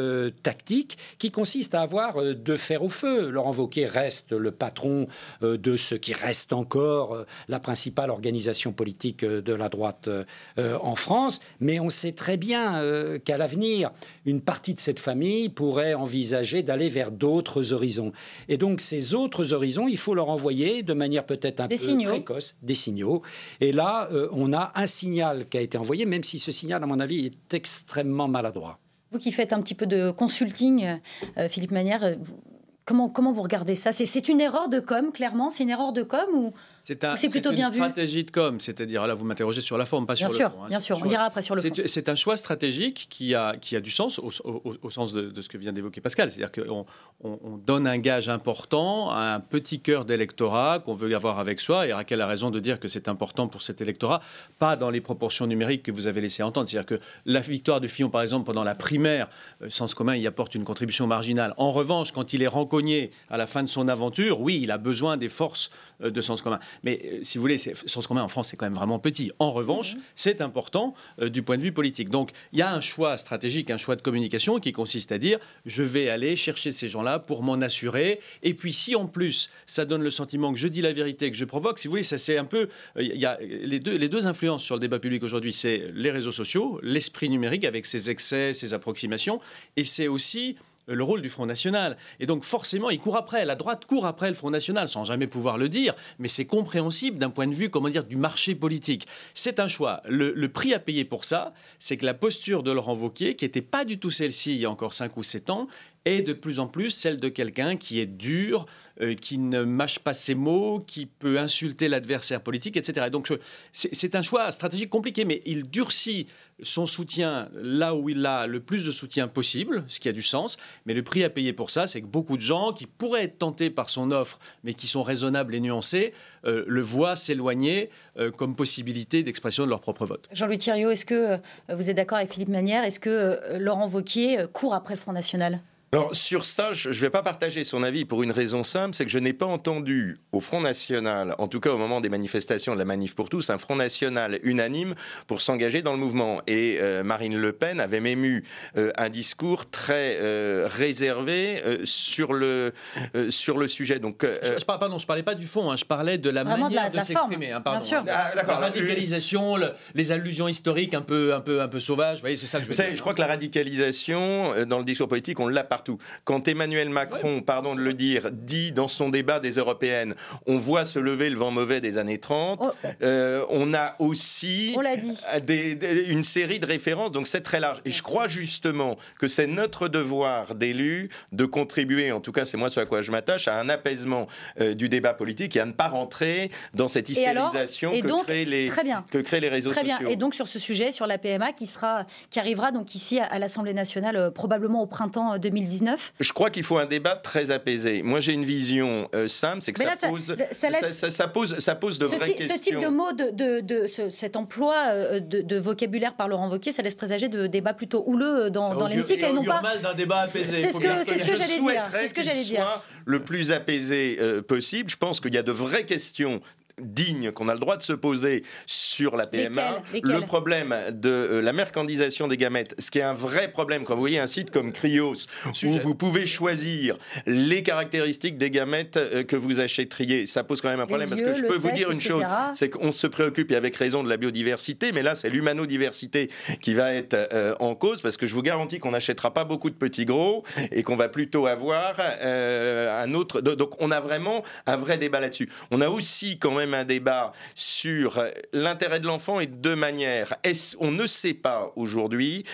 tactique qui consiste à avoir de fer au feu. Laurent Vauquier reste le patron de ce qui reste encore la principale organisation politique de la droite en France, mais on sait très bien qu'à l'avenir, une partie de cette famille pourrait envisager d'aller vers d'autres horizons. Et donc ces autres horizons, il faut leur envoyer de manière peut-être un peu précoce des signaux. Et là, euh, on a un signal qui a été envoyé, même si ce signal, à mon avis, est extrêmement maladroit. Vous qui faites un petit peu de consulting, euh, Philippe Manière, comment, comment vous regardez ça? C'est une erreur de com, clairement? C'est une erreur de com ou c'est plutôt une bien stratégie de com, c'est-à-dire là vous m'interrogez sur la forme, pas sur le fond. Hein, bien sûr, on dira après sur le fond. C'est un choix stratégique qui a, qui a du sens au, sens de, ce que vient d'évoquer Pascal, c'est-à-dire qu'on on, donne un gage important à un petit cœur d'électorat qu'on veut avoir avec soi, et Raquel a raison de dire que c'est important pour cet électorat, pas dans les proportions numériques que vous avez laissé entendre, c'est-à-dire que la victoire de Fillon par exemple pendant la primaire, euh, Sens commun y apporte une contribution marginale. En revanche, quand il est rencogné à la fin de son aventure, oui, il a besoin des forces euh, de Sens commun. Mais euh, si vous voulez, Sens commun en France, c'est quand même vraiment petit. En revanche, mhm. c'est important euh, du point de vue politique. Donc, il y a un choix stratégique, un choix de communication qui consiste à dire je vais aller chercher ces gens-là pour m'en assurer. Et puis, si en plus, ça donne le sentiment que je dis la vérité, que je provoque, si vous voulez, ça c'est un peu. Il y a les deux, les deux influences sur le débat public aujourd'hui, c'est les réseaux sociaux, l'esprit numérique avec ses excès, ses approximations, et c'est aussi euh, le rôle du Front National. Et donc forcément, il court après, la droite court après le Front National, sans jamais pouvoir le dire, mais c'est compréhensible d'un point de vue, comment dire, du marché politique. C'est un choix. Le, prix à payer pour ça, c'est que la posture de Laurent Wauquiez, qui n'était pas du tout celle-ci il y a encore 5 ou 7 ans, est de plus en plus celle de quelqu'un qui est dur, euh, qui ne mâche pas ses mots, qui peut insulter l'adversaire politique, etc. donc c'est un choix stratégique compliqué, mais il durcit son soutien là où il a le plus de soutien possible, ce qui a du sens. Mais le prix à payer pour ça, c'est que beaucoup de gens qui pourraient être tentés par son offre, mais qui sont raisonnables et nuancés, euh, le voient s'éloigner euh, comme possibilité d'expression de leur propre vote. Jean-Louis Thiriot, est-ce que vous êtes d'accord avec Philippe Manière? Est-ce que Laurent Wauquiez court après le Front National? Alors sur ça, je ne vais pas partager son avis pour une raison simple, c'est que je n'ai pas entendu au Front National, en tout cas au moment des manifestations de la Manif pour tous, un Front National unanime pour s'engager dans le mouvement. Et euh, Marine Le Pen avait même eu euh, un discours très euh, réservé sur, le, sur le sujet. Donc, je, je, pardon, je parlais pas du fond, hein, je parlais de la manière de, s'exprimer. Hein, Bien sûr. Ah, la radicalisation, les allusions historiques un peu, un peu, un peu sauvages, vous voyez, c'est ça que je veux dire. Je crois que la radicalisation dans le discours politique, on l'a partout. Quand Emmanuel Macron, pardon de le dire, dit dans son débat des européennes, on voit se lever le vent mauvais des années 30, euh, on a aussi une série de références, donc c'est très large. Et je crois justement que c'est notre devoir d'élus de contribuer, en tout cas c'est moi ce à quoi je m'attache, à un apaisement euh, du débat politique et à ne pas rentrer dans cette hystérisation que, créent les, que créent les réseaux très Bien. Et donc sur ce sujet, sur la PMA, qui, sera, qui arrivera donc ici à, l'Assemblée nationale euh, probablement au printemps 2019, je crois qu'il faut un débat très apaisé. Moi, j'ai une vision euh, simple, c'est que ça, pose, ça, pose, ça pose de vraies questions. Ce type de mots, de, de, cet emploi euh, de, vocabulaire par Laurent Wauquiez, ça laisse présager de débats plutôt houleux dans, dans l'hémicycle. et non pas mal d'un débat apaisé. C'est ce que, que j'allais dire. C'est ce que j'allais dire. Le plus apaisé euh, possible. Je pense qu'il y a de vraies questions digne qu'on a le droit de se poser sur la PMA. Le problème de euh, la mercantilisation des gamètes, ce qui est un vrai problème quand vous voyez un site comme Cryos, où vous pouvez choisir les caractéristiques des gamètes euh, que vous achèteriez, ça pose quand même un problème. parce que je peux vous dire une chose, c'est qu'on se préoccupe, et avec raison, de la biodiversité, mais là, c'est l'humanodiversité qui va être euh, en cause, parce que je vous garantis qu'on n'achètera pas beaucoup de petits gros, et qu'on va plutôt avoir un autre... Donc on a vraiment un vrai débat là-dessus. On a aussi quand même un débat sur l'intérêt de l'enfant et de deux manières. on ne sait pas aujourd'hui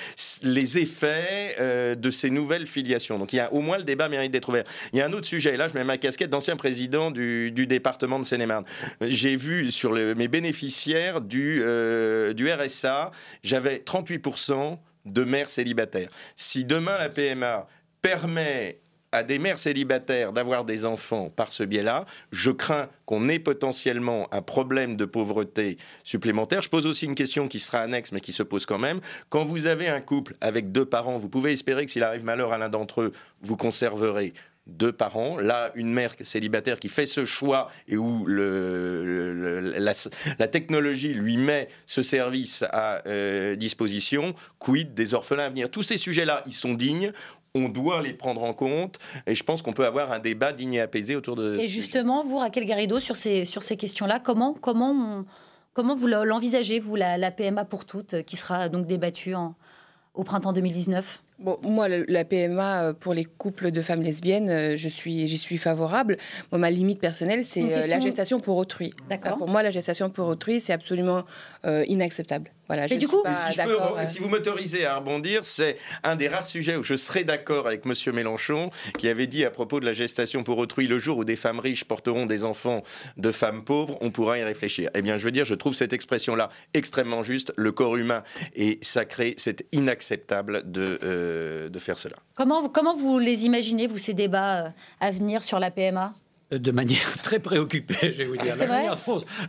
les effets euh, de ces nouvelles filiations. Donc il y a au moins le débat mérite d'être ouvert. Il y a un autre sujet, et là je mets ma casquette d'ancien président du, département de Seine-et-Marne. J'ai vu sur mes bénéficiaires du, euh, du RSA, j'avais 38% de mères célibataires. Si demain la PMA permet à des mères célibataires d'avoir des enfants par ce biais-là. Je crains qu'on ait potentiellement un problème de pauvreté supplémentaire. Je pose aussi une question qui sera annexe, mais qui se pose quand même. Quand vous avez un couple avec deux parents, vous pouvez espérer que s'il arrive malheur à l'un d'entre eux, vous conserverez deux parents. Là, une mère célibataire qui fait ce choix et où la, technologie lui met ce service à euh, disposition, quid des orphelins à venir? Tous ces sujets-là, ils sont dignes on doit les prendre en compte et je pense qu'on peut avoir un débat digne et apaisé autour de. Et justement, vous, Raquel Garrido, sur ces, sur ces questions-là, comment, comment, comment vous l'envisagez, vous, la, la, PMA pour toutes, qui sera donc débattue en, au printemps 2019 Bon, moi, la PMA euh, pour les couples de femmes lesbiennes, euh, je suis, j'y suis favorable. Moi, ma limite personnelle, c'est euh, la gestation pour autrui. D'accord. Pour moi, la gestation pour autrui, c'est absolument inacceptable. Voilà, du coup, si, vous m'autorisez à rebondir, c'est un des rares sujets où je serais d'accord avec Monsieur Mélenchon, qui avait dit à propos de la gestation pour autrui, le jour où des femmes riches porteront des enfants de femmes pauvres, on pourra y réfléchir. Eh bien, je veux dire, je trouve cette expression-là extrêmement juste. Le corps humain est sacré, c'est inacceptable de, euh, de faire cela. Comment, comment vous les imaginez, vous, ces débats euh, à venir sur la PMA de manière [laughs] très préoccupée, je vais vous dire. La manière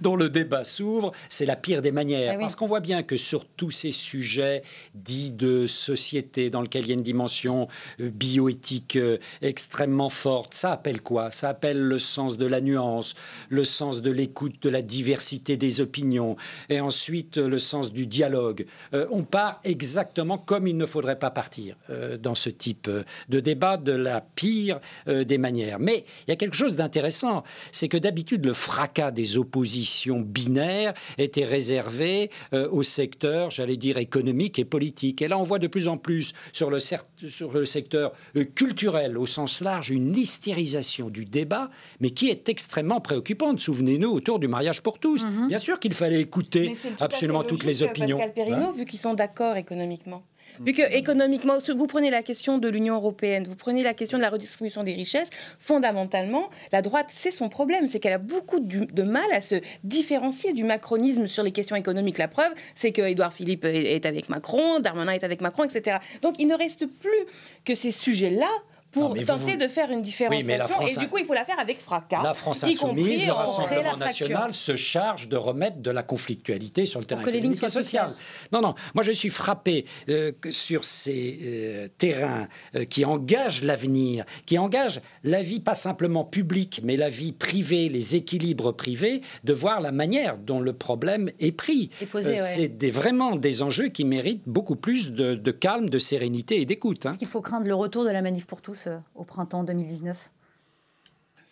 dont, le débat s'ouvre, c'est la pire des manières. Eh Parce qu'on voit bien que sur tous ces sujets dits de société, dans lesquels il y a une dimension euh, bioéthique euh, extrêmement forte, ça appelle quoi? Ça appelle le sens de la nuance, le sens de l'écoute, de la diversité des opinions, et ensuite euh, le sens du dialogue. on part exactement comme il ne faudrait pas partir dans ce type de débat, de la pire des manières. Mais il y a quelque chose d'un intéressant, c'est que d'habitude, le fracas des oppositions binaires était réservé euh, au secteur, j'allais dire, économique et politique. Et là, on voit de plus en plus sur le, sur le secteur euh, culturel, au sens large, une hystérisation du débat, mais qui est extrêmement préoccupante. Souvenez-nous, autour du mariage pour tous. Mhm. Bien sûr qu'il fallait écouter absolument toutes les opinions. Pascal Perrineau, hein vu qu'ils sont d'accord économiquement. Vu que économiquement, vous prenez la question de l'Union européenne, vous prenez la question de la redistribution des richesses, fondamentalement, la droite, c'est son problème, c'est qu'elle a beaucoup de mal à se différencier du macronisme sur les questions économiques. La preuve, c'est que Édouard Philippe est avec Macron, Darmanin est avec Macron, etc. Donc il ne reste plus que ces sujets-là pour tenter de faire une différenciation. et du coup, il faut la faire avec fracas. La France insoumise, le Rassemblement national se charge de remettre de la conflictualité sur le terrain que les lignes soient sociales. Non, non. Moi, je suis frappé euh, sur ces euh, terrains euh, qui engagent l'avenir, qui engagent la vie pas simplement publique, mais la vie privée, les équilibres privés, de voir la manière dont le problème est pris. C'est vraiment des enjeux qui méritent beaucoup plus de, calme, de sérénité et d'écoute. Hein. Est-ce qu'il faut craindre le retour de la manif pour tous? Euh, au printemps 2019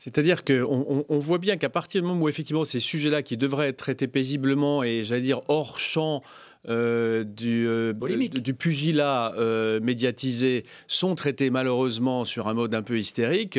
c'est-à-dire qu'on on, voit bien qu'à partir du moment où effectivement ces sujets-là qui devraient être traités paisiblement et j'allais dire hors champ euh, du, euh, du, pugilat euh, médiatisé sont traités malheureusement sur un mode un peu hystérique,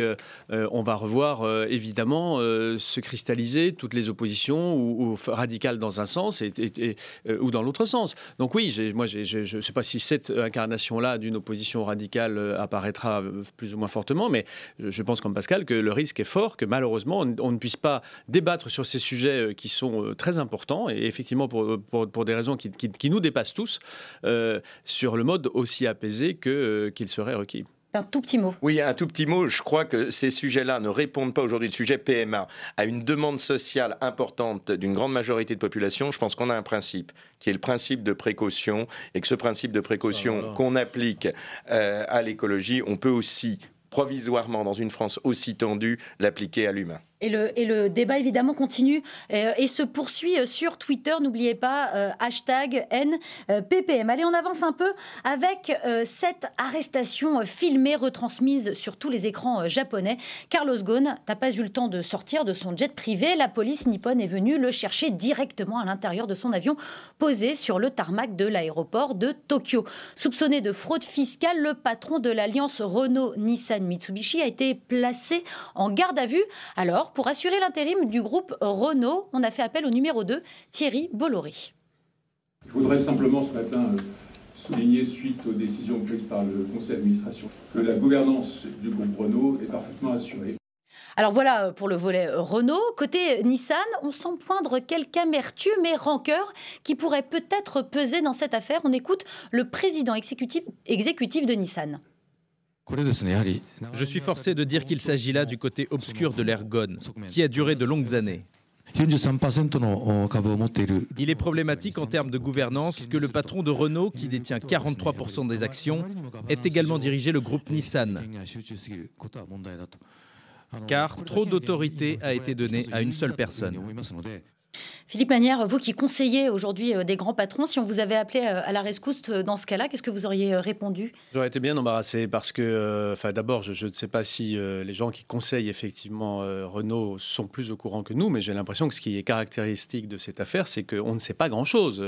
on va revoir évidemment se cristalliser toutes les oppositions ou, radicales dans un sens et, ou dans l'autre sens. Donc oui, moi je ne sais pas si cette incarnation-là d'une opposition radicale apparaîtra plus ou moins fortement, mais je pense comme Pascal que le risque est fort que malheureusement on, ne puisse pas débattre sur ces sujets qui sont très importants et effectivement pour, pour, des raisons qui, qui qui nous dépasse tous, euh, sur le mode aussi apaisé que, euh, qu'il serait requis. Un tout petit mot. Oui, un tout petit mot. Je crois que ces sujets-là ne répondent pas aujourd'hui, le sujet PMA, à une demande sociale importante d'une grande majorité de population. Je pense qu'on a un principe, qui est le principe de précaution, et que ce principe de précaution ah, qu'on applique euh, à l'écologie, on peut aussi provisoirement, dans une France aussi tendue, l'appliquer à l'humain. Et le, débat évidemment continue euh, et se poursuit euh, sur Twitter. N'oubliez pas euh, hashtag NPPM. Allez, on avance un peu avec cette arrestation filmée, retransmise sur tous les écrans japonais. Carlos Ghosn n'a pas eu le temps de sortir de son jet privé. La police nippone est venue le chercher directement à l'intérieur de son avion posé sur le tarmac de l'aéroport de Tokyo. Soupçonné de fraude fiscale, le patron de l'alliance Renault-Nissan-Mitsubishi a été placé en garde à vue. Alors, pour assurer l'intérim du groupe Renault, on a fait appel au numéro 2, Thierry Bolloré. Je voudrais simplement ce matin euh, souligner, suite aux décisions prises par le conseil d'administration, que la gouvernance du groupe Renault est parfaitement assurée. Alors voilà euh, pour le volet euh, Renault. Côté Nissan, on sent poindre quelque amertume et rancœur qui pourrait peut-être peser dans cette affaire. On écoute le président exécutif, exécutif de Nissan. Je suis forcé de dire qu'il s'agit là du côté obscur de l'ergon, qui a duré de longues années. Il est problématique en termes de gouvernance que le patron de Renault, qui détient 43% des actions, ait également dirigé le groupe Nissan. Car trop d'autorité a été donnée à une seule personne. Philippe Manière, vous qui conseillez aujourd'hui euh, des grands patrons, si on vous avait appelé euh, à la rescousse euh, dans ce cas-là, qu'est-ce que vous auriez répondu? J'aurais été bien embarrassé parce que, d'abord, je, ne sais pas si les gens qui conseillent effectivement Renault sont plus au courant que nous, mais j'ai l'impression que ce qui est caractéristique de cette affaire, c'est qu'on ne sait pas grand-chose.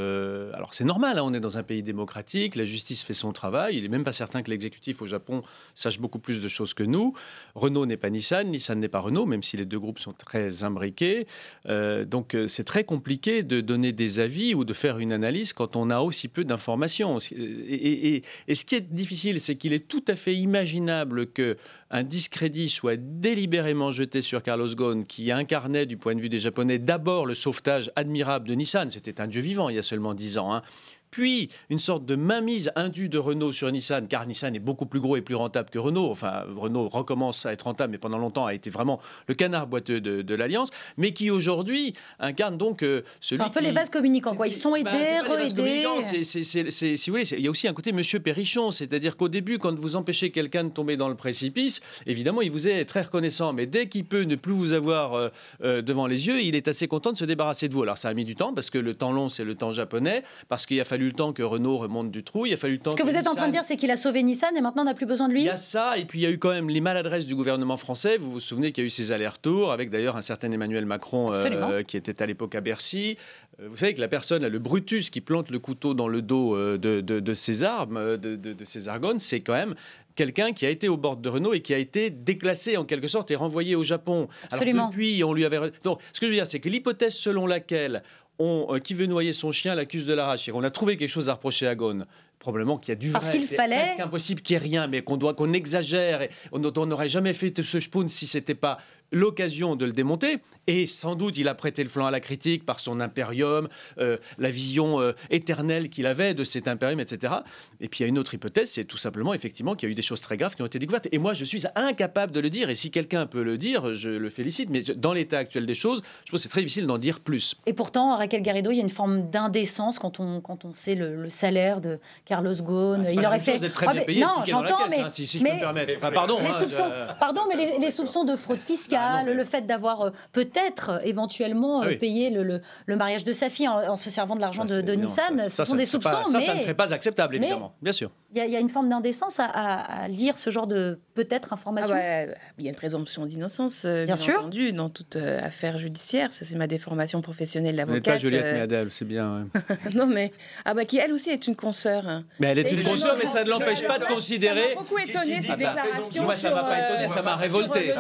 alors c'est normal, hein, on est dans un pays démocratique, la justice fait son travail, il n'est même pas certain que l'exécutif au Japon sache beaucoup plus de choses que nous. Renault n'est pas Nissan, Nissan n'est pas Renault, même si les deux groupes sont très imbriqués. donc c'est très compliqué de donner des avis ou de faire une analyse quand on a aussi peu d'informations. Et, ce qui est difficile, c'est qu'il est tout à fait imaginable que un discrédit soit délibérément jeté sur Carlos Ghosn, qui incarnait du point de vue des Japonais d'abord le sauvetage admirable de Nissan. C'était un dieu vivant il y a seulement dix ans. Hein puis une sorte de mainmise indue de Renault sur Nissan, car Nissan est beaucoup plus gros et plus rentable que Renault. Enfin, Renault recommence à être rentable, mais pendant longtemps a été vraiment le canard boiteux de, l'Alliance, mais qui aujourd'hui incarne donc euh, celui. C'est un peu les vases communicants, quoi. Ils sont aidés, re-aidés. Si vous voulez, il y a aussi un côté Monsieur Perrichon, c'est-à-dire qu'au début, quand vous empêchez quelqu'un de tomber dans le précipice, évidemment, il vous est très reconnaissant, mais dès qu'il peut ne plus vous avoir euh, euh, devant les yeux, il est assez content de se débarrasser de vous. Alors ça a mis du temps parce que le temps long, c'est le temps japonais, parce qu'il a fallu le temps que Renault remonte du trou. Il a fallu le temps. Ce que, vous êtes en train de dire, c'est qu'il a sauvé Nissan et maintenant on n'a plus besoin de lui. Il y a ça, et puis il y a eu quand même les maladresses du gouvernement français. Vous vous souvenez qu'il y a eu ces allers-retours avec d'ailleurs un certain Emmanuel Macron euh, qui était à l'époque à Bercy. Euh, vous savez que la personne, le Brutus qui plante le couteau dans le dos euh, de, de, ses armes, de, de ses argones, c'est quand même quelqu'un qui a été au bord de Renault et qui a été déclassé en quelque sorte et renvoyé au Japon. Absolument. Alors depuis, on lui avait. Donc, ce que je veux dire, c'est que l'hypothèse selon laquelle euh, qui veut noyer son chien l'accuse de l'arracher. On a trouvé quelque chose à reprocher à Ghosn probablement qu'il y a du vrai. Parce qu'il fallait. C'est impossible qu'il n'y ait rien, mais qu'on doit qu'on exagère. Et on n'aurait jamais fait ce spoon si c'était pas l'occasion de le démonter. Et sans doute, il a prêté le flanc à la critique par son impérium, euh, la vision euh, éternelle qu'il avait de cet impérium, etc. Et puis il y a une autre hypothèse, c'est tout simplement effectivement qu'il y a eu des choses très graves qui ont été découvertes. Et moi, je suis incapable de le dire. Et si quelqu'un peut le dire, je le félicite. Mais dans l'état actuel des choses, je pense que c'est très difficile d'en dire plus. Et pourtant, Raquel Garrido, il y a une forme d'indécence quand on, quand on sait le, salaire de Carlos Ghosn. Ah, il aurait fait. Très bien payé, non, j'entends, mais, hein, si, je peux me permettre. pardon. Hein, pardon, mais les, soupçons de fraude fiscale le fait d'avoir euh, peut-être euh, éventuellement ah euh, payé le, le, mariage de sa fille en, se servant de l'argent de, Nissan, ce sont des soupçons. ça, ça ne serait pas acceptable, évidemment, bien sûr. Il y, a une forme d'indécence à, lire ce genre de peut-être information. Ah il y a une présomption d'innocence, bien, sûr. entendu, dans toute affaire judiciaire. Ça, c'est ma déformation professionnelle d'avocate. Pas Juliette, mais Adèle, c'est bien. [laughs] non, mais ah bah, qui elle aussi est une consoeur. Hein. Mais elle est une consoeur, mais ça ne l'empêche pas de considérer. Ça m'a beaucoup étonné ces déclarations. Moi, ça m'a pas étonné, ça m'a révolté.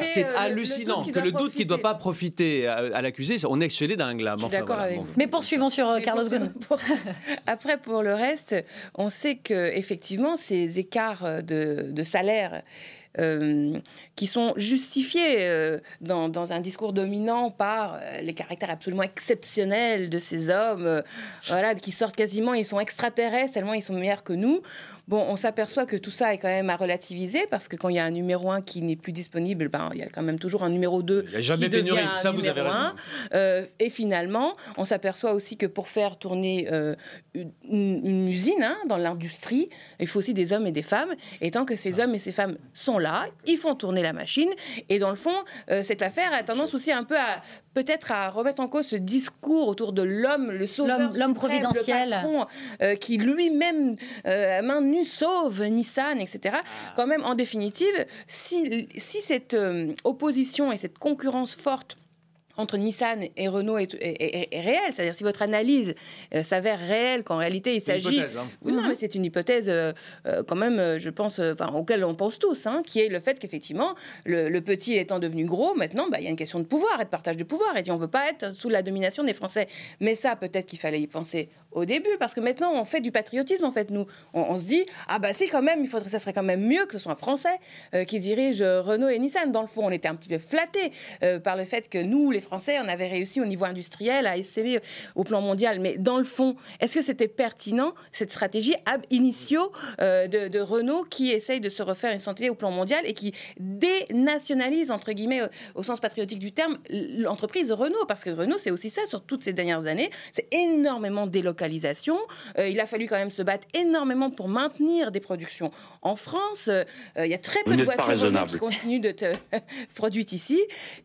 C'est hallucinant que le doute qui ne doit pas profiter à, l'accusé, on est chez les dingues là. d'accord avec vous. Mais poursuivons sur euh, Carlos Ghosn. [laughs] Après, pour le reste, on sait que effectivement ces écarts de, de salaire euh, qui sont justifiés euh, dans, un discours dominant par euh, les caractères absolument exceptionnels de ces hommes, voilà, qui sortent quasiment, ils sont extraterrestres tellement ils sont meilleurs que nous. Bon, on s'aperçoit que tout ça est quand même à relativiser parce que quand il y a un numéro 1 qui n'est plus disponible, ben, il y a quand même toujours un numéro 2 il a jamais pénurie, ça vous avez raison. et finalement, on s'aperçoit aussi que pour faire tourner une, usine hein, dans l'industrie, il faut aussi des hommes et des femmes. Et tant que ces hommes et ces femmes sont là, ils font tourner la machine. Et dans le fond, euh, cette affaire a tendance aussi un peu à peut-être à remettre en cause ce discours autour de l'homme, le sauveur, l'homme providentiel, le patron, euh, qui lui-même euh, à main nue sauve Nissan, etc. Ah. Quand même, en définitive, si, si cette opposition et cette concurrence forte entre Nissan et Renault est, est, réelle. C'est-à-dire si votre analyse euh, s'avère réelle, qu'en réalité il s'agit... Hein. Oui, non, mais c'est une hypothèse euh, euh, quand même, je pense, enfin, auquel on pense tous, hein, qui est le fait qu'effectivement, le, petit étant devenu gros, maintenant, bah, il y a une question de pouvoir et de partage de pouvoir. Et on ne veut pas être sous la domination des Français. Mais ça, peut-être qu'il fallait y penser au début, parce que maintenant, on fait du patriotisme, en fait, nous. On, se dit, ah bah si, quand même, il faudrait, ça serait quand même mieux que ce soit un Français qui dirige Renault et Nissan. Dans le fond, on était un petit peu flattés par le fait que nous, les Français, on avait réussi au niveau industriel à essaimer au plan mondial. Mais dans le fond, est-ce que c'était pertinent, cette stratégie ab initio euh, de, Renault qui essaye de se refaire une santé au plan mondial et qui dénationalise, entre guillemets, au, sens patriotique du terme, l'entreprise Renault? Parce que Renault, c'est aussi ça sur toutes ces dernières années. C'est énormément de délocalisation. Euh, il a fallu quand même se battre énormément pour maintenir des productions en France. Euh, il y a très peu de voitures qui continuent d'être [laughs] produites ici.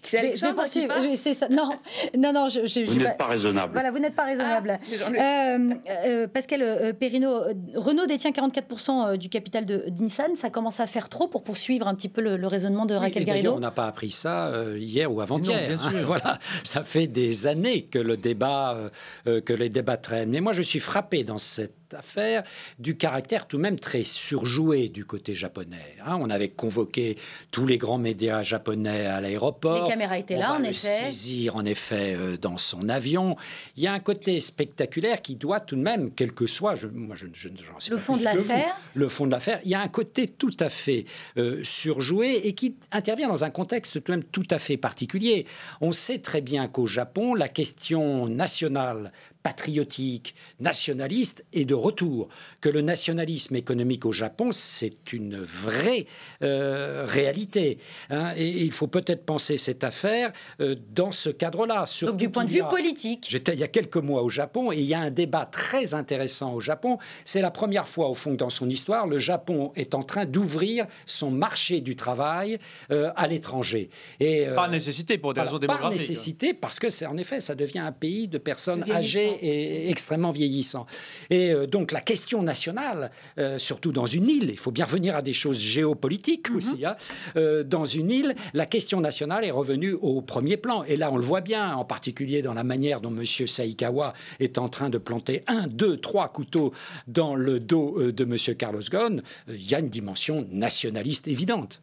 Je vais, Ça. Non, non, non. Je, vous n'êtes pas raisonnable. Voilà, vous n'êtes pas raisonnable. Ah, euh, Pascal Perrino, Renault détient 44% du capital de, Nissan. Ça commence à faire trop pour poursuivre un petit peu le, raisonnement de Raquel Garrido. On n'a pas appris ça hier ou avant-hier. Hein. [laughs] Voilà, ça fait des années que le débat, que les débats traînent. Mais moi, je suis frappé dans cette affaire du caractère tout de même très surjoué du côté japonais. Hein. on avait convoqué tous les grands médias japonais à l'aéroport. Les caméras étaient là, en effet. saisir, en effet, euh, dans son avion. Il y a un côté spectaculaire qui doit tout de même, quel que soit, je, moi, je, sais le fond de l'affaire. Le fond de l'affaire. Il y a un côté tout à fait euh, surjoué et qui intervient dans un contexte tout de même tout à fait particulier. On sait très bien qu'au Japon, la question nationale patriotique, nationaliste est de retour. Que le nationalisme économique au Japon, c'est une vraie euh, réalité. Hein. et il faut peut-être penser cette affaire euh, dans ce cadre-là. Donc du point de vue politique. J'étais il y a quelques mois au Japon et il y a un débat très intéressant au Japon. C'est la première fois, au fond, dans son histoire, le Japon est en train d'ouvrir son marché du travail euh, à l'étranger. Et, par nécessité, pour des raisons démographiques. Par nécessité, parce que c'est en effet, ça devient un pays de personnes âgées est extrêmement vieillissant. Et euh, donc la question nationale, euh, surtout dans une île, il faut bien revenir à des choses géopolitiques mhm. aussi, hein, euh, dans une île, la question nationale est revenue au premier plan. Et là, on le voit bien, en particulier dans la manière dont M. Saikawa est en train de planter un, deux, trois couteaux dans le dos de M. Carlos Ghosn. Il y a une dimension nationaliste évidente.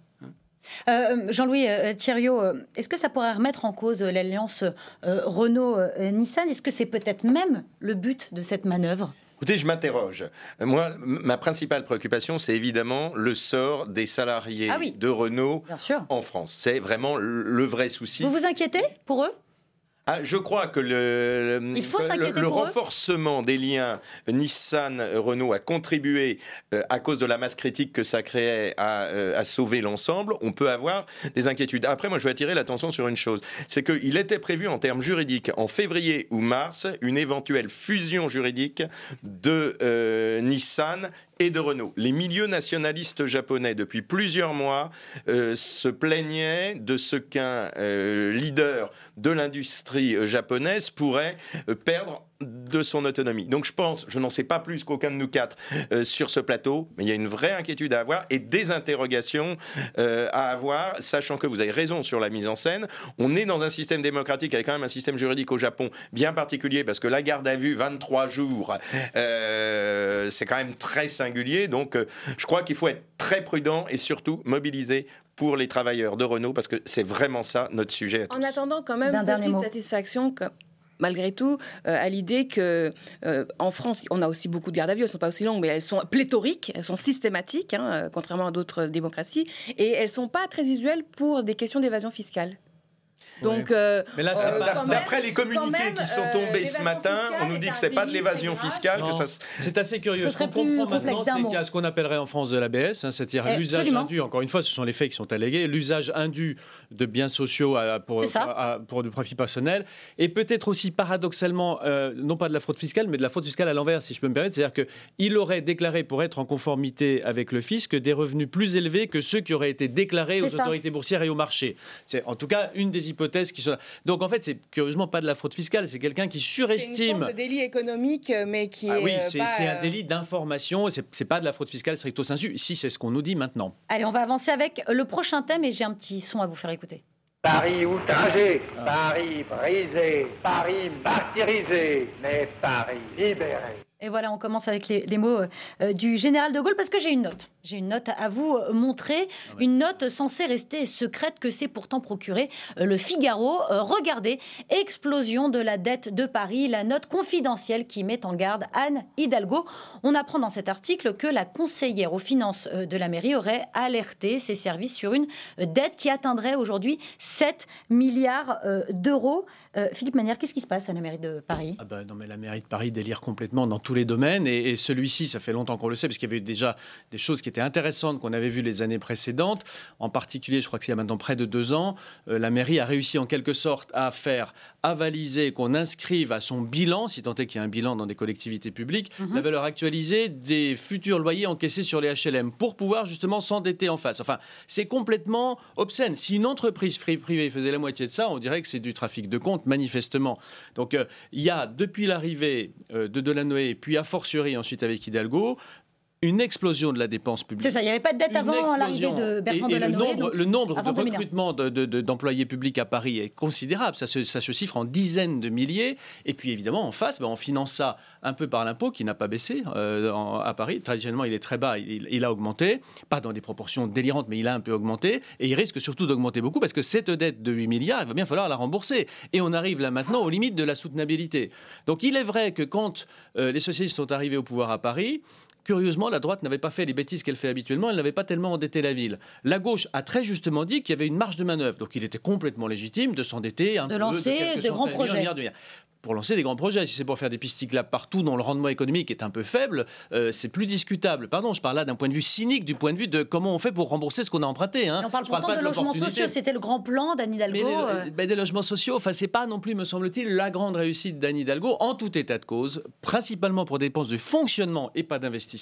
Euh, Jean-Louis euh, Thierryot, euh, est-ce que ça pourrait remettre en cause l'alliance Renault-Nissan Est-ce que c'est peut-être même le but de cette manœuvre? Écoutez, je m'interroge. Moi, ma principale préoccupation, c'est évidemment le sort des salariés ah de Renault en France. C'est vraiment le vrai souci. Vous vous inquiétez pour eux? Ah, je crois que le, le, renforcement des liens Nissan-Renault a contribué, euh, à cause de la masse critique que ça créait, à, euh, à sauver l'ensemble. On peut avoir des inquiétudes. Après, moi, je vais attirer l'attention sur une chose. C'est qu'il était prévu en termes juridiques, en février ou mars, une éventuelle fusion juridique de euh, Nissan et de Renault. Les milieux nationalistes japonais, depuis plusieurs mois, euh, se plaignaient de ce qu'un euh, leader de l'industrie euh, japonaise pourrait perdre de son autonomie. Donc je pense, je n'en sais pas plus qu'aucun de nous quatre euh, sur ce plateau, mais il y a une vraie inquiétude à avoir et des interrogations euh, à avoir, sachant que vous avez raison sur la mise en scène. On est dans un système démocratique avec quand même un système juridique au Japon bien particulier parce que la garde à vue 23 jours, euh, c'est quand même très singulier. Donc je crois qu'il faut être très prudent et surtout mobiliser pour les travailleurs de Renault parce que c'est vraiment ça notre sujet. En attendant quand même une petite satisfaction malgré tout, euh, à l'idée que euh, en France, on a aussi beaucoup de gardes à vue. Elles sont pas aussi longues, mais elles sont pléthoriques, elles sont systématiques, hein, euh, contrairement à d'autres démocraties, et elles sont pas très usuelles pour des questions d'évasion fiscale. Donc, euh, mais là, euh, d'après les communiqués qui sont euh, tombés ce matin, on nous dit que c'est pas de l'évasion fiscale. C'est assez curieux. Ce qu'on comprend maintenant, c'est qu'il y a ce qu'on appellerait en France de l'ABS, hein, c'est-à-dire eh, l'usage indu. Encore une fois, ce sont les faits qui sont allégués. L'usage indu de biens sociaux pour, pour du profit personnel, et peut-être aussi paradoxalement, non pas de la fraude fiscale, mais de la fraude fiscale à l'envers, si je peux me permettre. C'est-à-dire qu'il aurait déclaré, pour être en conformité avec le fisc, des revenus plus élevés que ceux qui auraient été déclarés aux autorités boursières et au marché. C'est en tout cas une des hypothèses qui sont. Donc en fait, c'est curieusement pas de la fraude fiscale, c'est quelqu'un qui surestime. C'est une de délit économique, mais qui ah est. Oui, c'est un euh, délit d'information. C'est pas de la fraude fiscale stricto sensu. Si c'est ce qu'on nous dit maintenant. Allez, on va avancer avec le prochain thème et j'ai un petit son à vous faire écouter. Paris outragé, Paris brisé, Paris martyrisé, mais Paris libéré. Et voilà, on commence avec les, mots euh, du général de Gaulle parce que j'ai une note. J'ai une note à vous euh, montrer, ah une note censée rester secrète que c'est pourtant procuré euh, le Figaro. regardez, explosion de la dette de Paris, la note confidentielle qui met en garde Anne Hidalgo. On apprend dans cet article que la conseillère aux finances de la mairie aurait alerté ses services sur une dette qui atteindrait aujourd'hui 7 milliards d'euros. Philippe Manière, qu'est-ce qui se passe à la mairie de Paris? Ah ben Non, mais la mairie de Paris délire complètement dans tous les domaines. Et, celui-ci, ça fait longtemps qu'on le sait, parce qu'il y avait déjà des choses qui étaient intéressantes qu'on avait vues les années précédentes. En particulier, je crois y a maintenant près de deux ans, euh, la mairie a réussi en quelque sorte à faire avaliser, qu'on inscrive à son bilan, si tant est qu'il y a un bilan dans des collectivités publiques, mhm. la valeur actualisée des futurs loyers encaissés sur les HLM pour pouvoir justement s'endetter en face. Enfin, c'est complètement obscène. Si une entreprise privée faisait la moitié de ça, on dirait que c'est du trafic de compte, manifestement. Donc, euh, il y a, depuis l'arrivée euh, de Delanoë, puis a fortiori ensuite avec Hidalgo, une explosion de la dépense publique. C'est ça, il n'y avait pas de dette avant l'arrivée de Bertrand Delanoë. Le nombre, de recrutements d'employés publics à Paris est considérable, ça se, ça se, chiffre en dizaines de milliers. Et puis évidemment, en face, ben, on finance ça un peu par l'impôt qui n'a pas baissé euh, à Paris. Traditionnellement, il est très bas, il, il, a augmenté, pas dans des proportions délirantes, mais il a un peu augmenté. Et il risque surtout d'augmenter beaucoup parce que cette dette de 8 milliards, il va bien falloir la rembourser. Et on arrive là maintenant aux limites de la soutenabilité. Donc il est vrai que quand euh, les socialistes sont arrivés au pouvoir à Paris, Curieusement, la droite n'avait pas fait les bêtises qu'elle fait habituellement, elle n'avait pas tellement endetté la ville. La gauche a très justement dit qu'il y avait une marge de manœuvre, donc il était complètement légitime de s'endetter un de lancer de, grands projets pour lancer des grands projets. Si c'est pour faire des pistes cyclables partout dont le rendement économique est un peu faible, euh, c'est plus discutable. Pardon, je parle là d'un point de vue cynique, du point de vue de comment on fait pour rembourser ce qu'on a emprunté. Hein. on parle pourtant pas de, logements sociaux. C'était le grand plan d'Anne Hidalgo. Mais euh. ben, des logements sociaux, enfin, c'est pas non plus, me semble-t-il, la grande réussite d'Anne Hidalgo, en tout état de cause, principalement pour des dépenses de fonctionnement et pas d'investissement.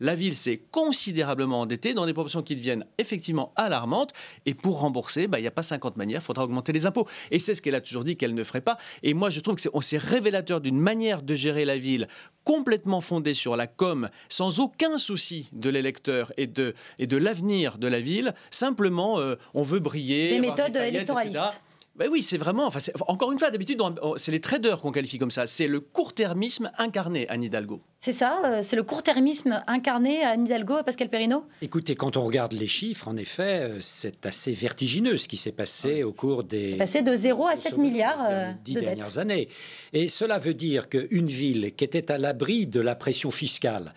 La ville s'est considérablement endettée dans des proportions qui deviennent effectivement alarmantes. Et pour rembourser, ben, il n'y a pas 50 manières, il faudra augmenter les impôts. Et c'est ce qu'elle a toujours dit qu'elle ne ferait pas. Et moi, je trouve que c'est révélateur d'une manière de gérer la ville complètement fondée sur la com, sans aucun souci de l'électeur et de, et de l'avenir de la ville. Simplement, euh, on veut briller. Des méthodes électoralistes. Ben oui, c'est vraiment. Enfin, encore une fois, d'habitude, c'est les traders qu'on qualifie comme ça. C'est le court-termisme incarné, Anne Hidalgo. C'est ça euh, C'est le court-termisme incarné à Anne Hidalgo, Pascal Perrino Écoutez, quand on regarde les chiffres, en effet, euh, c'est assez vertigineux ce qui s'est passé au cours des. Passé de 0 à 7 milliards euh, dix dernières années. Et cela veut dire qu'une ville qui était à l'abri de la pression fiscale,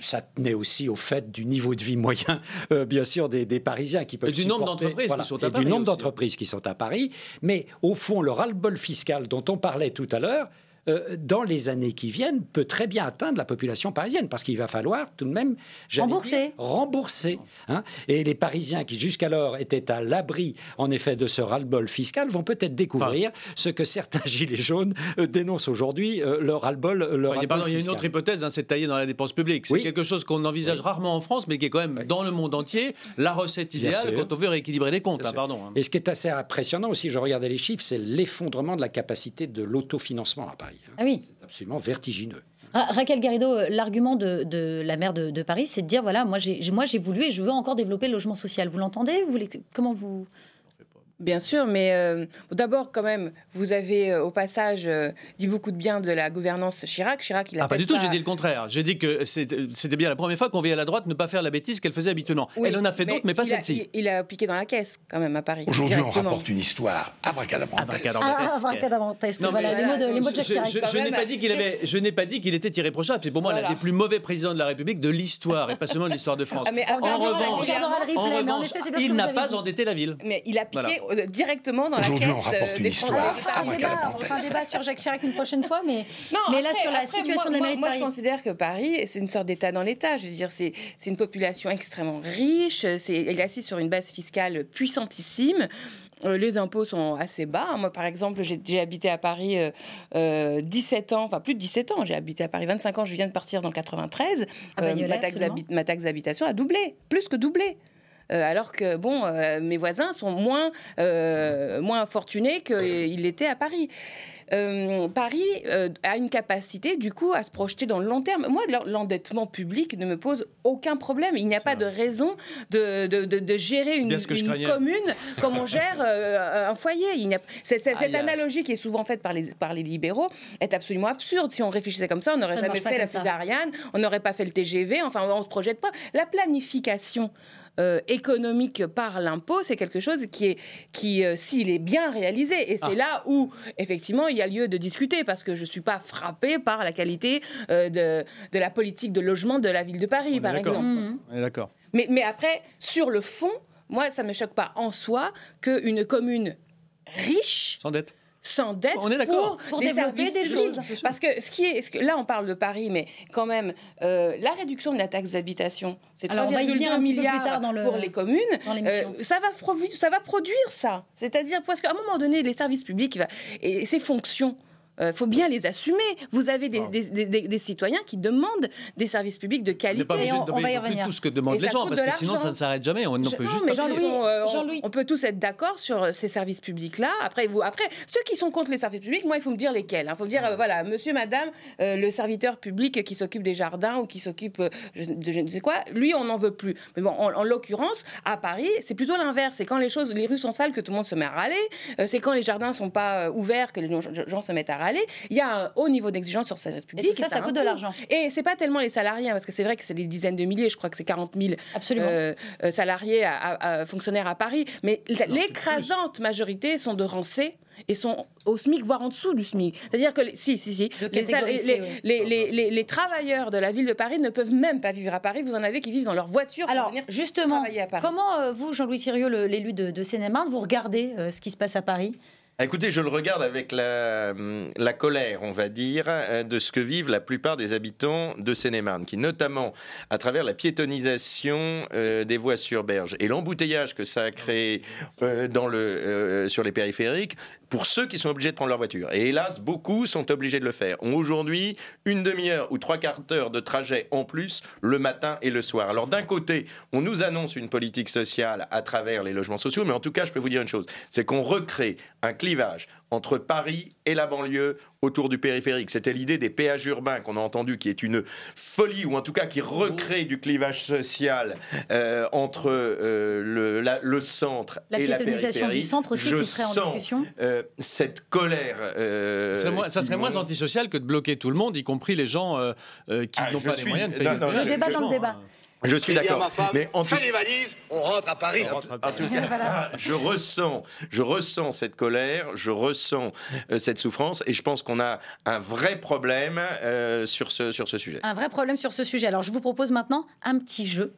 ça tenait aussi au fait du niveau de vie moyen, [laughs] bien sûr, des, Parisiens qui peuvent. Et du nombre d'entreprises qui sont à Paris. du nombre d'entreprises qui sont à Paris mais au fond, le ras-le-bol fiscal dont on parlait tout à l'heure, euh, dans les années qui viennent, peut très bien atteindre la population parisienne, parce qu'il va falloir tout de même rembourser. rembourser hein. Et les Parisiens qui jusqu'alors étaient à l'abri, en effet, de ce ras-le-bol fiscal, vont peut-être découvrir ce que certains [laughs] gilets jaunes euh, dénoncent aujourd'hui, euh, le ras-le-bol. il y a une autre hypothèse, hein, c'est tailler dans la dépense publique. C'est quelque chose qu'on envisage rarement en France, mais qui est quand même dans le monde entier la recette idéale quand on veut rééquilibrer les comptes. Hein, pardon, Et ce qui est assez impressionnant aussi, je regardais les chiffres, c'est l'effondrement de la capacité de l'autofinancement à Paris. Ah oui. C'est absolument vertigineux. Raquel Garrido, euh, l'argument de, la maire de, Paris, c'est de dire voilà, moi j'ai voulu et je veux encore développer le logement social. Vous l'entendez? Vous, Comment vous Bien sûr, mais euh, d'abord, quand même, vous avez euh, au passage euh, dit beaucoup de bien de la gouvernance Chirac. Chirac, il a ah, pas du tout, j'ai dit le contraire. J'ai dit que c'était bien la première fois qu'on vit à la droite ne pas faire la bêtise qu'elle faisait habituellement. Elle en a fait d'autres, mais pas celle-ci. Il, a piqué dans la caisse, quand même, à Paris. Aujourd'hui, on rapporte une histoire abracadabrantesque. Abracadabrantesque. Ah, voilà, les mots de, les mots de Chirac. Je, n'ai pas dit qu'il avait, je n'ai pas dit qu'il était irréprochable. C'est pour moi l'un des plus mauvais présidents de la République de l'histoire, et pas seulement de l'histoire de France. Ah, en revanche, il n'a pas endetté la ville. Mais il a piqué directement dans la caisse euh, des Français. On fera un débat sur Jacques Chirac une prochaine fois, mais, mais là, sur la situation de la mairie de Paris. Moi, je considère que Paris, c'est une sorte d'État dans l'État. Je veux dire, c'est une population extrêmement riche. Elle est assise sur une base fiscale puissantissime. Euh, les impôts sont assez bas. Moi, par exemple, j'ai habité à Paris 17 euh, ans, enfin plus de 17 ans. J'ai habité à Paris 25 ans. Je viens de partir dans le 93. ma, taxe ma taxe d'habitation a doublé, plus que doublé. Alors que, bon, mes voisins sont moins, moins fortunés qu'ils l'étaient à Paris. Euh, Paris euh, a une capacité, du coup, à se projeter dans le long terme. Moi, l'endettement public ne me pose aucun problème. Il n'y a pas de raison de, de, de, gérer une, commune comme on gère euh, un foyer. Il a, cette, cette analogie qui est souvent faite par les, par les libéraux est absolument absurde. Si on réfléchissait comme ça, on n'aurait jamais fait la césarienne, on n'aurait pas fait le TGV, enfin, on ne se projette pas. La planification euh, économique par l'impôt, c'est quelque chose qui est, qui, euh, s'il est bien réalisé, et c'est ah. là où effectivement il y a lieu de discuter, parce que je suis pas frappée par la qualité euh, de, de, la politique de logement de la ville de Paris, par exemple. Mmh. On est d'accord. Mais, mais après, sur le fond, moi, ça me choque pas en soi qu'une commune riche, sans dette, s'endettent pour, pour développer des choses. Parce que, ce qui est, ce que, là, on parle de Paris, mais quand même, euh, la réduction de la taxe d'habitation, c'est 3,2 milliards dans le, pour les communes. Euh, ça, va ça va produire ça. C'est-à-dire, parce qu'à un moment donné, les services publics et ses fonctions euh, faut bien les assumer. Vous avez des, des, citoyens qui demandent des services publics de qualité. On n'est pas obligé de tout ce que demandent les gens, parce que sinon ça ne s'arrête jamais. On, peut juste euh, on, peut tous être d'accord sur euh, ces services publics-là. Après, vous, après, ceux qui sont contre les services publics, moi, il faut me dire lesquels. Il hein. faut me dire, voilà, monsieur, madame, le serviteur public qui s'occupe des jardins ou qui s'occupe de je ne sais quoi, lui, on n'en veut plus. Mais bon, en, l'occurrence, à Paris, c'est plutôt l'inverse. C'est quand les choses, les rues sont sales que tout le monde se met à râler. c'est quand les jardins sont pas ouverts que les gens se mettent à râler. Il y a un haut niveau d'exigence sur cette publique. Et tout ça, ça, coûte de l'argent. Et c'est pas tellement les salariés, hein, parce que c'est vrai que c'est des dizaines de milliers, je crois que c'est 40 000 euh, euh, salariés, à, fonctionnaires à Paris. Mais l'écrasante majorité sont de rancés et sont au SMIC, voire en dessous du SMIC. C'est-à-dire que, si, si, si, les, les, les, travailleurs de la ville de Paris ne peuvent même pas vivre à Paris. Vous en avez qui vivent dans leur voiture Alors, pour venir justement, travailler à Paris. Comment, euh, vous, Jean-Louis Thirieux, l'élu de, de seine vous regardez ce qui se passe à Paris? Écoutez, je le regarde avec la, la, colère, on va dire, euh, de ce que vivent la plupart des habitants de Seine-et-Marne, qui notamment, à travers la piétonisation euh, des voies sur berge et l'embouteillage que ça a créé euh, dans le, sur les périphériques, pour ceux qui sont obligés de prendre leur voiture. Et hélas, beaucoup sont obligés de le faire. Ont aujourd'hui une demi-heure ou trois quarts d'heure de trajet en plus le matin et le soir. Alors d'un côté, on nous annonce une politique sociale à travers les logements sociaux, mais en tout cas, je peux vous dire une chose, c'est qu'on recrée un climat entre Paris et la banlieue autour du périphérique. C'était l'idée des péages urbains qu'on a entendu, qui est une folie, ou en tout cas qui recrée du clivage social euh, entre euh, le, le, centre et la périphérie. du centre aussi Je qui serait en discussion. Euh, cette colère. ça serait, moins, antisocial que de bloquer tout le monde, y compris les gens qui ah, n'ont pas les moyens de payer. le débat dans le débat. Je suis d'accord. Mais en tout... les valises, on rentre à Paris. En, tout [laughs] cas, je ressens, je ressens cette colère, je ressens euh, cette souffrance, et je pense qu'on a un vrai problème euh, sur ce sur ce sujet. Un vrai problème sur ce sujet. Alors, je vous propose maintenant un petit jeu.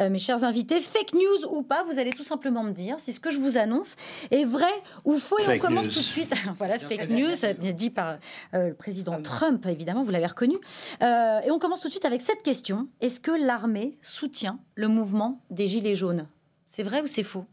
Euh, mes chers invités. Fake news ou pas, vous allez tout simplement me dire si ce que je vous annonce est vrai ou faux. Et on commence tout de suite. [laughs] voilà, fake news, dit par euh, le président Trump, évidemment, vous l'avez reconnu. Euh, et on commence tout de suite avec cette question. Est-ce que l'armée soutient le mouvement des Gilets jaunes? C'est vrai ou c'est faux?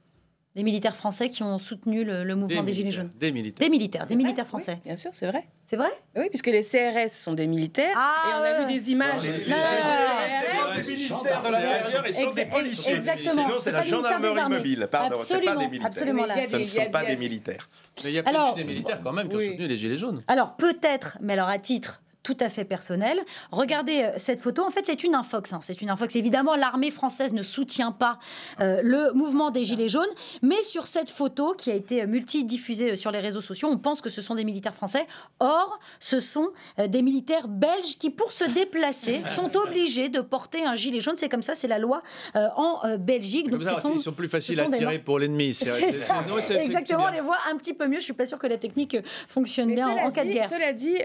Les militaires français qui ont soutenu le, mouvement des, Gilets jaunes. Des militaires. Des militaires, des militaires français. bien sûr, c'est vrai. C'est vrai Oui, puisque les CRS sont des militaires. Ah, et on a vu des images. les CRS, du ministère de l'Intérieur et sont des policiers. Exactement. Sinon, c'est la gendarmerie mobile. Pardon, c'est pas des militaires. Absolument. Ce ne sont pas des militaires. Mais il y a alors, des militaires quand même qui ont soutenu les Gilets jaunes. Alors peut-être, mais alors à titre tout à fait personnel. Regardez euh, cette photo. En fait, c'est une infox. Hein. C'est une infox. Évidemment, l'armée française ne soutient pas euh, le mouvement des Gilets jaunes. Mais sur cette photo, qui a été multidiffusée euh, sur les réseaux sociaux, on pense que ce sont des militaires français. Or, ce sont des militaires belges qui, pour se déplacer, [laughs] sont obligés de porter un gilet jaune. C'est comme ça, c'est la loi en Belgique. Donc, ça, ils sont plus faciles à tirer pour l'ennemi. Exactement, on les voit un petit peu mieux. Je suis pas sûre que la technique fonctionne bien en, cas de guerre. Cela dit,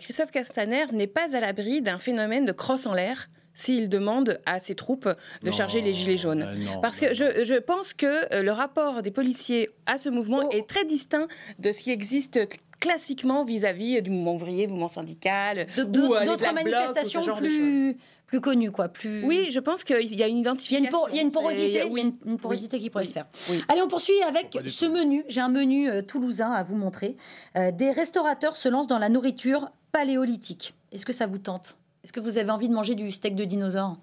Christophe Castaner n'est pas à l'abri d'un phénomène de crosse en l'air s'il demande à ses troupes de charger les gilets jaunes. Euh, Parce que je, pense que euh, le rapport des policiers à ce mouvement oh. est très distinct de ce qui existe classiquement vis-à-vis du mouvement ouvrier, du mouvement syndical, euh, d'autres manifestations plus plus connues, quoi. Plus... Oui, je pense qu'il y a une identification. Il y a une, porosité, une, porosité qui pourrait se faire. Allez, on poursuit avec ce menu. J'ai un menu toulousain à vous montrer. des restaurateurs se lancent dans la nourriture paléolithique. Est-ce que ça vous tente? Est-ce que vous avez envie de manger du steak de dinosaure?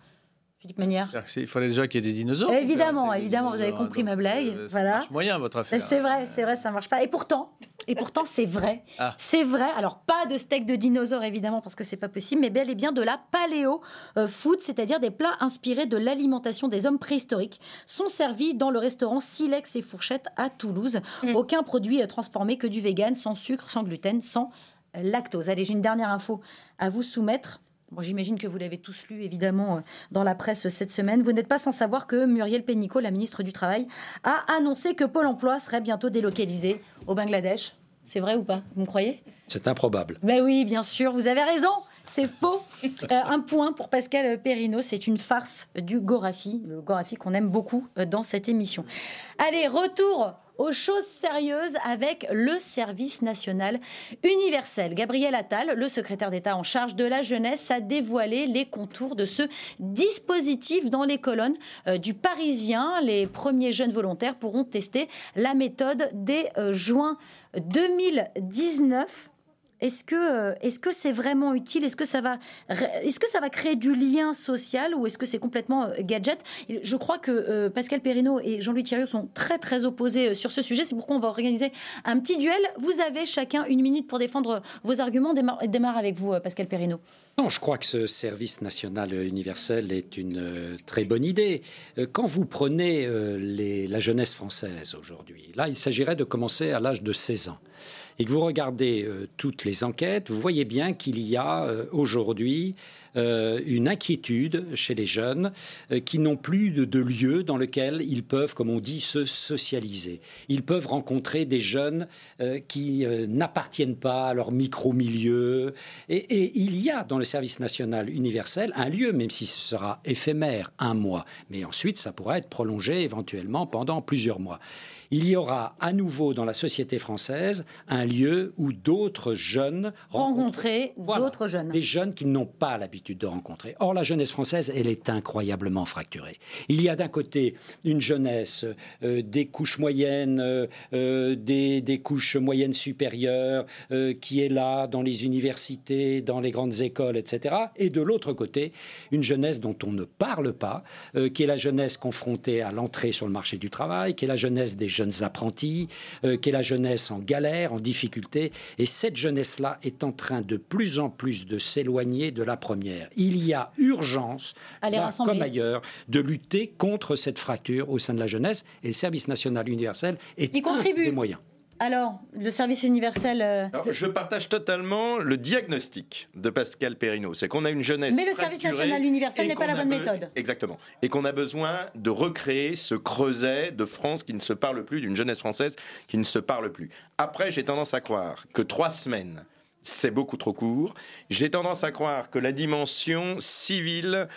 Philippe Manière Il fallait déjà qu'il y ait des dinosaures. Évidemment, évidemment, vous avez compris ma blague. Euh, voilà. marche moyen votre affaire. C'est vrai, c'est vrai, ça marche pas. Et pourtant, et pourtant, c'est vrai. Ah. C'est vrai. Alors, pas de steak de dinosaure, évidemment, parce que c'est pas possible, mais bel et bien de la paléo euh, food, c'est-à-dire des plats inspirés de l'alimentation des hommes préhistoriques, sont servis dans le restaurant Silex et Fourchette à Toulouse. Mm. Aucun produit euh, transformé que du vegan, sans sucre, sans gluten, sans lactose. Allez, j'ai une dernière info à vous soumettre. Bon, J'imagine que vous l'avez tous lu, évidemment, euh, dans la presse cette semaine. Vous n'êtes pas sans savoir que Muriel Pénicaud, la ministre du Travail, a annoncé que Pôle emploi serait bientôt délocalisé au Bangladesh. C'est vrai ou pas? Vous me croyez? C'est improbable. Ben oui, bien sûr, vous avez raison. C'est faux. [laughs] Euh, un point pour Pascal Perrino. C'est une farce du Gorafi, le Gorafi qu'on aime beaucoup euh, dans cette émission. Allez, retour aux choses sérieuses avec le service national universel. Gabriel Attal, le secrétaire d'État en charge de la jeunesse, a dévoilé les contours de ce dispositif dans les colonnes euh, du Parisien. Les premiers jeunes volontaires pourront tester la méthode dès euh, juin 2019. Est-ce que euh, est-ce c'est vraiment utile? Est-ce que ça va est-ce que ça va créer du lien social ou est-ce que c'est complètement euh, gadget? Je crois que euh, Pascal Perrino et Jean-Louis Thierry sont très très opposés sur ce sujet. C'est pourquoi on va organiser un petit duel. Vous avez chacun une minute pour défendre vos arguments. Démarre, avec vous, Pascal Perrino. Non, je crois que ce service national universel est une très bonne idée. Quand vous prenez la jeunesse française aujourd'hui, là, il s'agirait de commencer à l'âge de 16 ans. Et que vous regardez euh, toutes les enquêtes, vous voyez bien qu'il y a euh, aujourd'hui euh, une inquiétude chez les jeunes euh, qui n'ont plus de, de lieu dans lequel ils peuvent, comme on dit, se socialiser. Ils peuvent rencontrer des jeunes euh, qui n'appartiennent pas à leur micro-milieu. Et, et il y a dans le service national universel un lieu, même si ce sera éphémère, un mois. Mais ensuite, ça pourra être prolongé éventuellement pendant plusieurs mois. Il y aura à nouveau dans la société française un lieu où d'autres jeunes Rencontrer Voilà. d'autres jeunes. des jeunes qui n'ont pas l'habitude de rencontrer. Or, la jeunesse française, elle est incroyablement fracturée. Il y a d'un côté une jeunesse euh, des couches moyennes, euh, euh, des, couches moyennes supérieures, qui est là dans les universités, dans les grandes écoles, etc. Et de l'autre côté, une jeunesse dont on ne parle pas, qui est la jeunesse confrontée à l'entrée sur le marché du travail, qui est la jeunesse des jeunes apprentis, qui est la jeunesse en galère, en difficulté. Et cette jeunesse-là est en train de plus en plus de s'éloigner de la première. Il y a urgence, À les là, rassembler. comme ailleurs, de lutter contre cette fracture au sein de la jeunesse. Et le service national universel est Il un contribue. des moyens. Alors, le service universel. euh, Alors, je partage totalement le diagnostic de Pascal Perrino. C'est qu'on a une jeunesse. Mais le service national universel n'est pas la bonne méthode. Exactement. Et qu'on a besoin de recréer ce creuset de France qui ne se parle plus, d'une jeunesse française qui ne se parle plus. Après, j'ai tendance à croire que trois semaines. C'est beaucoup trop court. J'ai tendance à croire que la dimension civile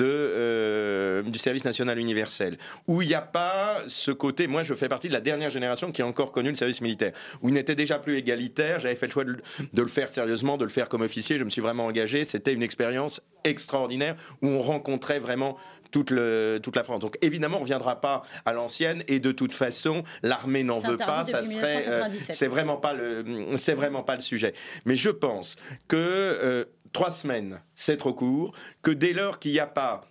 euh, du service national universel, où il n'y a pas ce côté, moi je fais partie de la dernière génération qui a encore connu le service militaire, où il n'était déjà plus égalitaire, j'avais fait le choix de le faire sérieusement, de le faire comme officier, je me suis vraiment engagé, c'était une expérience extraordinaire où on rencontrait vraiment toute, le, toute la France. Donc évidemment, on ne reviendra pas à l'ancienne et de toute façon, l'armée n'en veut pas. Ça serait, euh, 1997. c'est vraiment pas le, c'est vraiment pas le sujet. Mais je pense que euh, trois semaines, c'est trop court. Que dès lors qu'il n'y a pas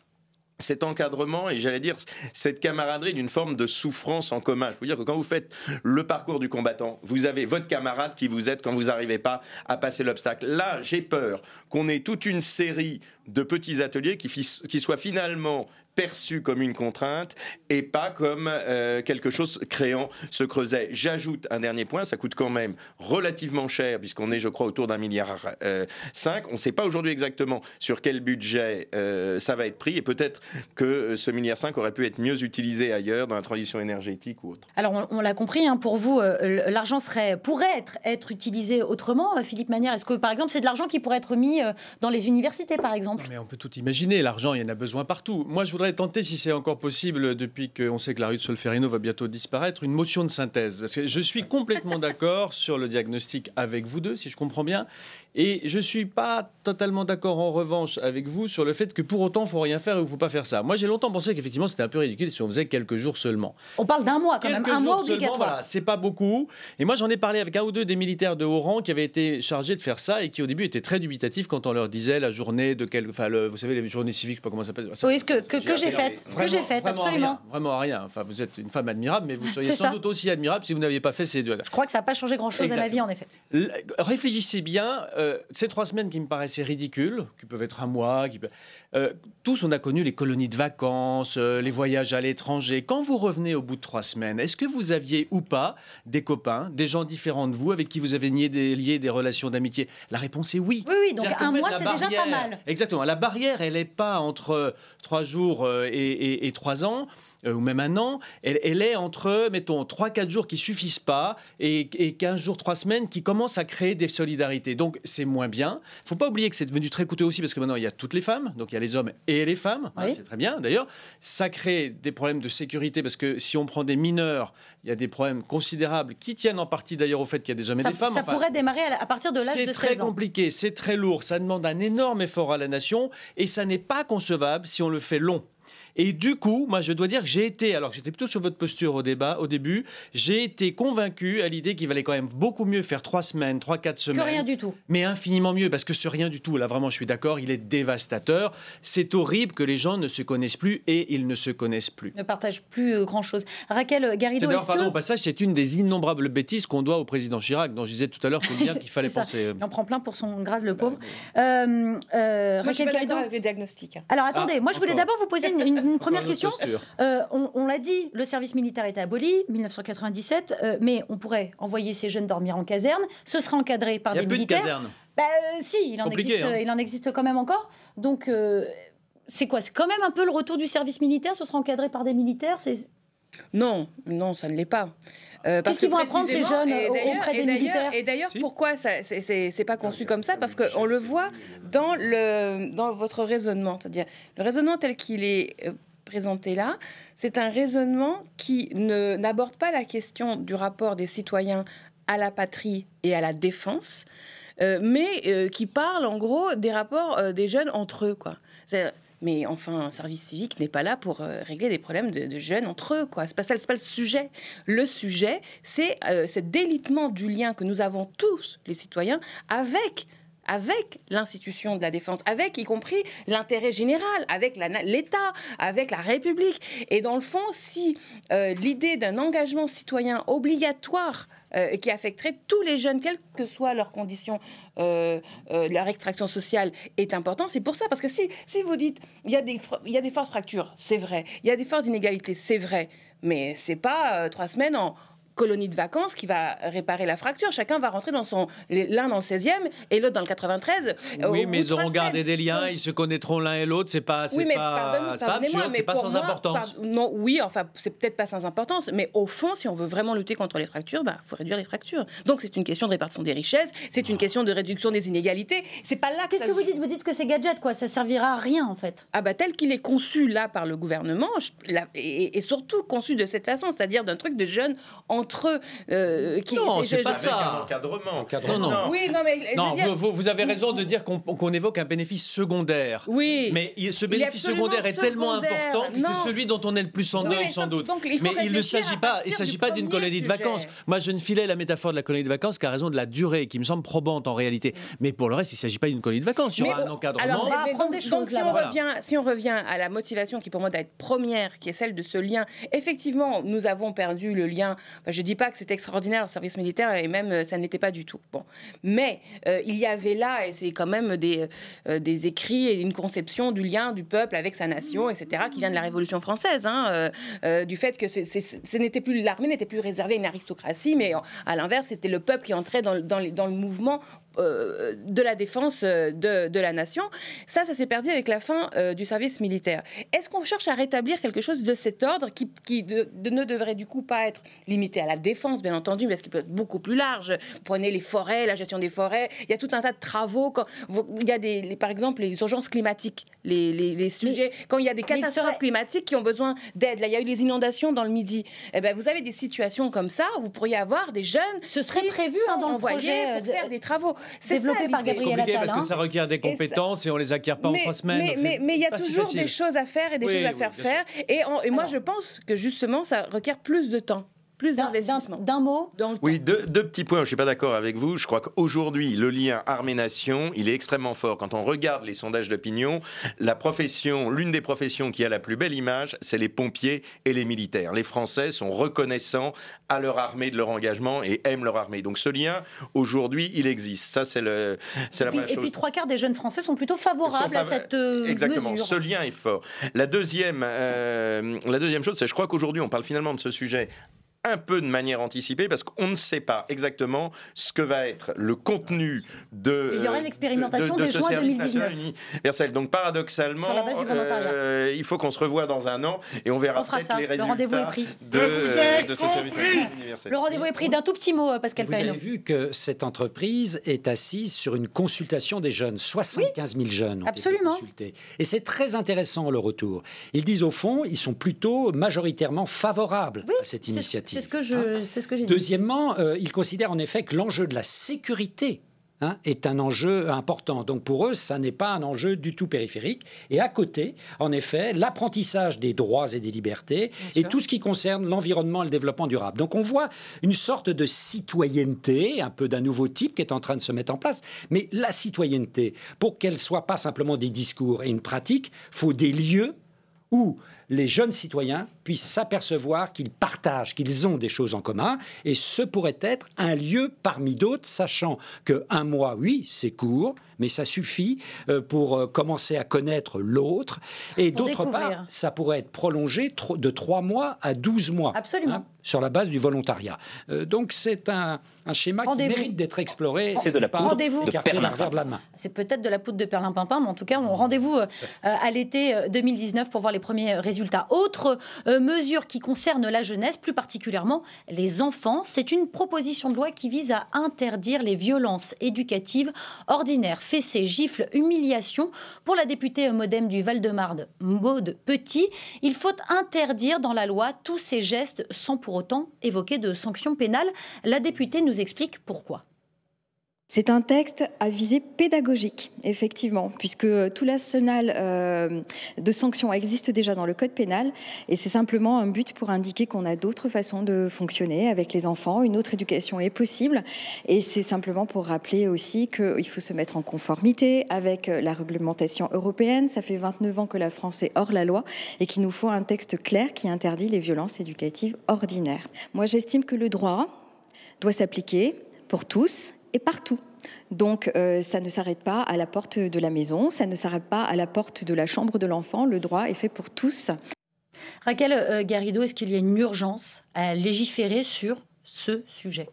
cet encadrement et j'allais dire cette camaraderie d'une forme de souffrance en commun. Je veux dire que quand vous faites le parcours du combattant, vous avez votre camarade qui vous aide quand vous n'arrivez pas à passer l'obstacle. Là, j'ai peur qu'on ait toute une série de petits ateliers qui, qui soient finalement perçus comme une contrainte et pas comme euh, quelque chose créant ce creuset. J'ajoute un dernier point, ça coûte quand même relativement cher puisqu'on est, je crois, autour d'un milliard euh, cinq. On ne sait pas aujourd'hui exactement sur quel budget euh, ça va être pris et peut-être que euh, ce milliard 5 aurait pu être mieux utilisé ailleurs dans la transition énergétique ou autre. Alors, on, on l'a compris, hein, pour vous, euh, l'argent serait, pourrait être, être utilisé autrement. Philippe Manière, est-ce que, par exemple, c'est de l'argent qui pourrait être mis euh, dans les universités, par exemple? Mais on peut tout imaginer. L'argent, il y en a besoin partout. Moi, je voudrais voudrais tenter, si c'est encore possible, depuis qu'on sait que la rue de Solferino va bientôt disparaître, une motion de synthèse. Parce que je suis complètement d'accord sur le diagnostic avec vous deux, si je comprends bien. Et je ne suis pas totalement d'accord en revanche avec vous sur le fait que pour autant, il faut rien faire et il ne faut pas faire ça. Moi, j'ai longtemps pensé qu'effectivement, c'était un peu ridicule si on faisait quelques jours seulement. On parle d'un mois quand même, un mois obligatoire. Voilà, c'est pas beaucoup. Et moi, j'en ai parlé avec un ou deux des militaires de haut rang qui avaient été chargés de faire ça et qui au début étaient très dubitatifs quand on leur disait la journée de quel, enfin, vous savez, les journées civiques, je sais pas comment ça s'appelle. Oui, que, que, que j'ai faite, que j'ai faite, absolument. Rien, vraiment rien. Enfin, vous êtes une femme admirable, mais vous seriez sans doute aussi admirable si vous n'aviez pas fait ces deux. Je crois que ça n'a pas changé grand-chose à la vie, en effet. Réfléchissez bien. Euh, ces trois semaines qui me paraissaient ridicules, qui peuvent être un mois, qui euh, tous, on a connu les colonies de vacances, euh, les voyages à l'étranger. Quand vous revenez au bout de trois semaines, est-ce que vous aviez ou pas des copains, des gens différents de vous, avec qui vous avez nié des, lié des relations d'amitié? La réponse est oui. Oui, oui, donc un mois, c'est déjà pas mal. Exactement. La barrière, elle n'est pas entre trois jours et trois ans. Euh, ou même un an, elle, est entre, mettons, 3-4 jours qui suffisent pas et, 15 jours, 3 semaines qui commencent à créer des solidarités. Donc c'est moins bien. Il faut pas oublier que c'est devenu très coûteux aussi parce que maintenant il y a toutes les femmes, donc il y a les hommes et les femmes. c'est très bien d'ailleurs. Ça crée des problèmes de sécurité parce que si on prend des mineurs, il y a des problèmes considérables qui tiennent en partie d'ailleurs au fait qu'il y a des hommes et des femmes. Ça pourrait démarrer à partir de l'âge de 16 ans. C'est très compliqué, c'est très lourd, ça demande un énorme effort à la nation et ça n'est pas concevable si on le fait long. Et du coup, moi, je dois dire que j'ai été, alors que j'étais plutôt sur votre posture au débat, au début, j'ai été convaincu à l'idée qu'il valait quand même beaucoup mieux faire trois semaines, trois, quatre semaines. Que rien du tout. Mais infiniment mieux, parce que ce rien du tout, là, vraiment, je suis d'accord, il est dévastateur. C'est horrible que les gens ne se connaissent plus et ils ne se connaissent plus. Ne partagent plus euh, grand-chose. Raquel Garrido, est pardon, au passage, c'est une des innombrables bêtises qu'on doit au président Chirac, dont je disais tout à l'heure [laughs] qu'il fallait penser. Il en prend plein pour son grade, le pauvre. Euh, euh, Raquel Garrido. avec le diagnostic. Alors attendez, moi je voulais d'abord vous poser une, une première question. Euh, on, l'a dit, le service militaire est aboli, 1997, euh, mais on pourrait envoyer ces jeunes dormir en caserne. Ce sera encadré par des militaires. Il n'y a plus de caserne. Bah, euh, si, il en, existe, hein. il en existe quand même encore. Donc, c'est quoi? C'est quand même un peu le retour du service militaire? Ce sera encadré par des militaires? Non, non, ça ne l'est pas. Qu'est-ce qu'ils vont apprendre ces jeunes auprès des militaires Et d'ailleurs, pourquoi ça, c'est, pas conçu comme ça? Parce qu'on le voit dans, le, dans votre raisonnement. C'est-à-dire, le raisonnement tel qu'il est présenté là, c'est un raisonnement qui n'aborde pas la question du rapport des citoyens à la patrie et à la défense, euh, mais euh, qui parle en gros des rapports euh, des jeunes entre eux. Quoi. Mais enfin, un service civique n'est pas là pour régler des problèmes de, jeunes entre eux. Ce n'est pas, pas le sujet. Le sujet, c'est ce délitement du lien que nous avons tous, les citoyens, avec avec l'institution de la défense, avec y compris l'intérêt général, avec l'État, avec la République. Et dans le fond, si euh, l'idée d'un engagement citoyen obligatoire euh, qui affecterait tous les jeunes, quelles que soient leurs conditions, euh, leur extraction sociale, est importante, c'est pour ça. Parce que si, si vous dites, il y, a des, il y a des forces fractures, c'est vrai, il y a des forces d'inégalité, c'est vrai, mais c'est pas trois semaines en, colonie de vacances qui va réparer la fracture. Chacun va rentrer dans son. L'un dans le 16e et l'autre dans le 93. Oui, mais ils auront gardé des liens, ils se connaîtront l'un et l'autre. C'est pas, c'est pas, pas absurde, c'est pas sans importance. non, oui, enfin, c'est peut-être pas sans importance, mais au fond, si on veut vraiment lutter contre les fractures, il bah, faut réduire les fractures. Donc c'est une question de répartition des richesses, c'est une question de réduction des inégalités. C'est pas là. Qu'est-ce que vous dites? Vous dites que c'est gadget, quoi. Ça servira à rien, en fait. Ah bah tel qu'il est conçu là par le gouvernement, et, et, surtout conçu de cette façon, c'est-à-dire d'un truc de jeunes entre euh, qui, non, c'est pas ça. Un encadrement. Non, non. Oui, non, mais non, vous, vous, avez raison de dire qu'on évoque un bénéfice secondaire. Oui. Mais ce bénéfice secondaire est tellement important que c'est celui dont on est le plus en deuil, sans doute. mais il ne s'agit pas, il s'agit pas d'une colonie de vacances. Moi, je ne filais la métaphore de la colonie de vacances qu'à raison de la durée, qui me semble probante en réalité. Mais pour le reste, il ne s'agit pas d'une colonie de vacances. Il y aura un encadrement. Alors, donc, si, on revient, si on revient à la motivation qui pour moi doit être première, qui est celle de ce lien, effectivement, nous avons perdu le lien. Je dis pas que c'est extraordinaire le service militaire et même euh, ça n'était pas du tout. Bon, mais euh, il y avait là et c'est quand même des euh, des écrits et une conception du lien du peuple avec sa nation, etc. qui vient de la Révolution française, hein, du fait que ce n'était plus l'armée n'était plus réservée à une aristocratie, mais à l'inverse c'était le peuple qui entrait dans, dans le mouvement euh, de la défense euh, de, la nation. Ça, ça s'est perdu avec la fin euh, du service militaire. Est-ce qu'on cherche à rétablir quelque chose de cet ordre qui, qui ne devrait du coup pas être limité à la défense, bien entendu, mais ce qui peut être beaucoup plus large? Vous prenez les forêts, la gestion des forêts, il y a tout un tas de travaux. Quand, il y a des, par exemple les urgences climatiques, les, les, sujets, quand il y a des catastrophes climatiques qui ont besoin d'aide. Là, il y a eu les inondations dans le Midi. Eh ben, vous avez des situations comme ça où vous pourriez avoir des jeunes. Ce serait prévu hein, dans le projet pour faire des travaux. C'est développé par Gabriel Attal. parce que ça requiert des compétences et, on les acquiert pas en trois semaines. Mais il y a toujours des choses à faire et des choses à faire faire. Et, moi, je pense que justement, ça requiert plus de temps plus d'investissement. D'un mot Oui, deux, petits points. Je ne suis pas d'accord avec vous. Je crois qu'aujourd'hui, le lien armée-nation, il est extrêmement fort. Quand on regarde les sondages d'opinion, la profession, l'une des professions qui a la plus belle image, c'est les pompiers et les militaires. Les Français sont reconnaissants à leur armée de leur engagement et aiment leur armée. Donc ce lien, aujourd'hui, il existe. Ça, c'est le, c'est la première chose. Et puis trois quarts des jeunes Français sont plutôt favorables à cette euh, Exactement. Ce lien est fort. La deuxième, euh, la deuxième chose, c'est je crois qu'aujourd'hui, on parle finalement de ce sujet un peu de manière anticipée parce qu'on ne sait pas exactement ce que va être le contenu de. Il y aura une expérimentation de, de, juin 2019. Universel. Donc paradoxalement, euh, il faut qu'on se revoie dans un an et on verra peut-être les résultats de, de, ce service universel. Le rendez-vous est pris d'un tout petit mot, euh, Pascal Vous avez vu que cette entreprise est assise sur une consultation des jeunes. 75 000 jeunes ont Absolument. été consultés. Et c'est très intéressant le retour. Ils disent au fond, ils sont plutôt majoritairement favorables à cette initiative. C'est ce que je, hein c'est ce que j'ai dit. Deuxièmement, euh, ils considèrent en effet que l'enjeu de la sécurité Hein, est un enjeu important. Donc pour eux, ça n'est pas un enjeu du tout périphérique. Et à côté, en effet, l'apprentissage des droits et des libertés et tout ce qui concerne l'environnement et le développement durable. Donc on voit une sorte de citoyenneté, un peu d'un nouveau type qui est en train de se mettre en place. Mais la citoyenneté, pour qu'elle soit pas simplement des discours et une pratique, faut des lieux où les jeunes citoyens puissent s'apercevoir qu'ils partagent, qu'ils ont des choses en commun, et ce pourrait être un lieu parmi d'autres, sachant que un mois, oui, c'est court, mais ça suffit euh, pour euh, commencer à connaître l'autre. Et d'autre part, ça pourrait être prolongé de 3 mois à 12 mois. Absolument. Hein, sur la base du volontariat. Euh, donc c'est un, schéma qui mérite d'être exploré. C'est de la poudre de perlimpin. de la main. C'est peut-être de la poudre de perlimpinpin, mais en tout cas, on rendez-vous à l'été 2019 pour voir les premiers résultats. Autre mesure qui concerne la jeunesse, plus particulièrement les enfants, c'est une proposition de loi qui vise à interdire les violences éducatives ordinaires fessées, gifles, humiliations. Pour la députée modem du Val-de-Marne, Maude Petit, il faut interdire dans la loi tous ces gestes sans pour autant évoquer de sanctions pénales. La députée nous explique pourquoi. C'est un texte à visée pédagogique, effectivement, puisque tout l'arsenal euh, de sanctions existe déjà dans le code pénal, et c'est simplement un but pour indiquer qu'on a d'autres façons de fonctionner avec les enfants, une autre éducation est possible, et c'est simplement pour rappeler aussi qu'il faut se mettre en conformité avec la réglementation européenne. Ça fait 29 ans que la France est hors la loi, et qu'il nous faut un texte clair qui interdit les violences éducatives ordinaires. Moi, j'estime que le droit doit s'appliquer pour tous et partout. Donc euh, ça ne s'arrête pas à la porte de la maison, ça ne s'arrête pas à la porte de la chambre de l'enfant. Le droit est fait pour tous. Raquel euh, Garrido, est-ce qu'il y a une urgence à légiférer sur ce sujet?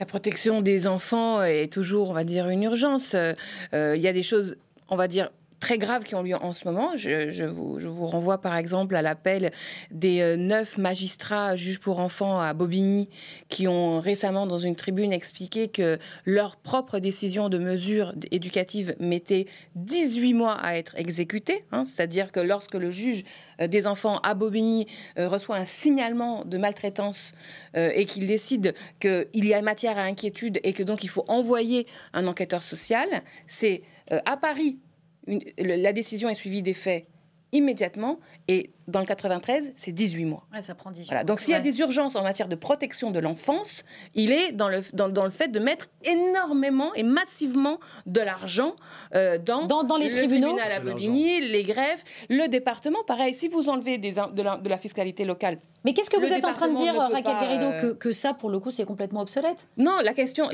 La protection des enfants est toujours, on va dire, une urgence. Euh, il y a des choses, on va dire, très graves qui ont lieu en ce moment. Je, vous, renvoie par exemple à l'appel des euh, neuf magistrats juges pour enfants à Bobigny qui ont récemment dans une tribune expliqué que leur propre décision de mesure éducative mettait 18 mois à être exécutée. Hein. C'est-à-dire que lorsque le juge euh, des enfants à Bobigny euh, reçoit un signalement de maltraitance et qu'il décide qu'il y a matière à inquiétude et que donc il faut envoyer un enquêteur social, c'est à Paris la décision est suivie des faits immédiatement et dans le 93, c'est 18 mois. ça prend 18 voilà. Donc s'il y a des urgences en matière de protection de l'enfance, il est dans le, dans, dans, le fait de mettre énormément et massivement de l'argent euh, dans, dans, les le tribunaux, tribunal à Bobigny, les greffes, le département. Pareil, si vous enlevez des, de, la, de la fiscalité locale mais qu'est-ce que vous êtes en train de dire, Raquel Garrido, euh, que, que, ça, pour le coup, c'est complètement obsolète? Non, la question,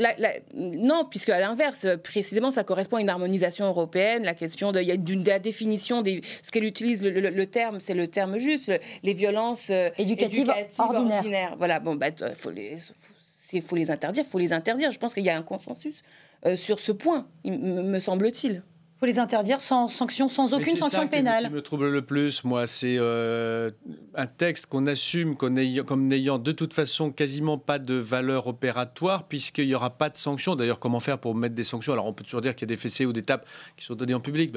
non, puisque à l'inverse, précisément, ça correspond à une harmonisation européenne. La question de, il y a d'une la définition des, ce qu'elle utilise, le, terme, c'est le terme juste, les violences euh, éducatives, ordinaires. Voilà, bon, bah, faut les s'il faut les interdire, il faut les interdire. Je pense qu'il y a un consensus sur ce point, me semble-t-il les interdire sans sanction, sans aucune sanction pénale. Ce qui me trouble le plus, moi, c'est euh, un texte qu'on assume comme n'ayant de toute façon quasiment pas de valeur opératoire, puisqu'il n'y aura pas de sanctions. D'ailleurs, comment faire pour mettre des sanctions? Alors, on peut toujours dire qu'il y a des fessées ou des tapes qui sont données en public.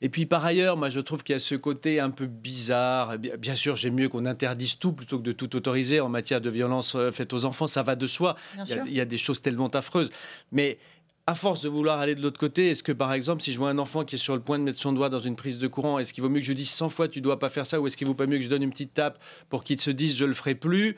Et puis, par ailleurs, moi, je trouve qu'il y a ce côté un peu bizarre. Bien sûr, j'aime mieux qu'on interdise tout plutôt que de tout autoriser en matière de violence euh, faite aux enfants. Ça va de soi. Il il y a des choses tellement affreuses. Mais à force de vouloir aller de l'autre côté, est-ce que par exemple, si je vois un enfant qui est sur le point de mettre son doigt dans une prise de courant, est-ce qu'il vaut mieux que je dise 100 fois tu dois pas faire ça ou est-ce qu'il vaut pas mieux que je donne une petite tape pour qu'il se dise je le ferai plus?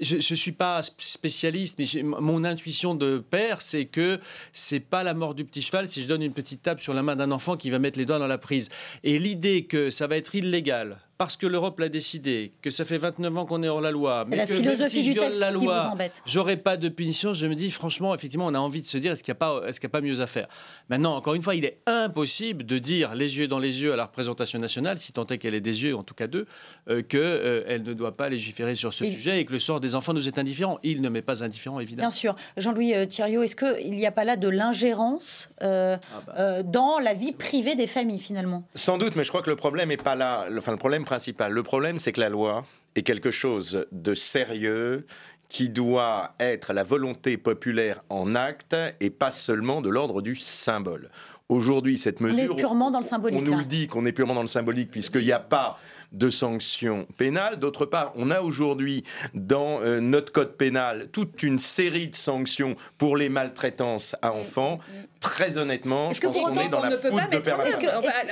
Je ne suis pas spécialiste, mais mon intuition de père, c'est que c'est pas la mort du petit cheval si je donne une petite tape sur la main d'un enfant qui va mettre les doigts dans la prise. Et l'idée que ça va être illégal parce que l'Europe l'a décidé, que ça fait 29 ans qu'on est hors la loi, mais la que philosophie si du texte la loi, j'aurais pas de punition, je me dis franchement, effectivement, on a envie de se dire est-ce qu'il n'y a, pas, a mieux à faire? Maintenant, encore une fois, il est impossible de dire les yeux dans les yeux à la représentation nationale, si tant est qu'elle ait des yeux, en tout cas deux, euh, qu'elle euh, ne doit pas légiférer sur ce sujet et que le sort des enfants nous est indifférent. Il ne m'est pas indifférent, évidemment. Bien sûr. Jean-Louis euh, Thiriot, est-ce qu'il n'y a pas là de l'ingérence euh, ah bah. dans la vie privée des familles, finalement? Sans doute, mais je crois que le problème n'est pas là. Enfin, le problème principal. Le problème, c'est que la loi est quelque chose de sérieux qui doit être la volonté populaire en acte et pas seulement de l'ordre du symbole. Aujourd'hui, cette mesure. On est purement dans le symbolique. On nous le dit qu'on est purement dans le symbolique, puisqu'il n'y a pas de sanctions pénales. D'autre part, on a aujourd'hui dans euh, notre code pénal toute une série de sanctions pour les maltraitances à enfants. Très honnêtement, je pense qu'on est dans la poudre de permanence.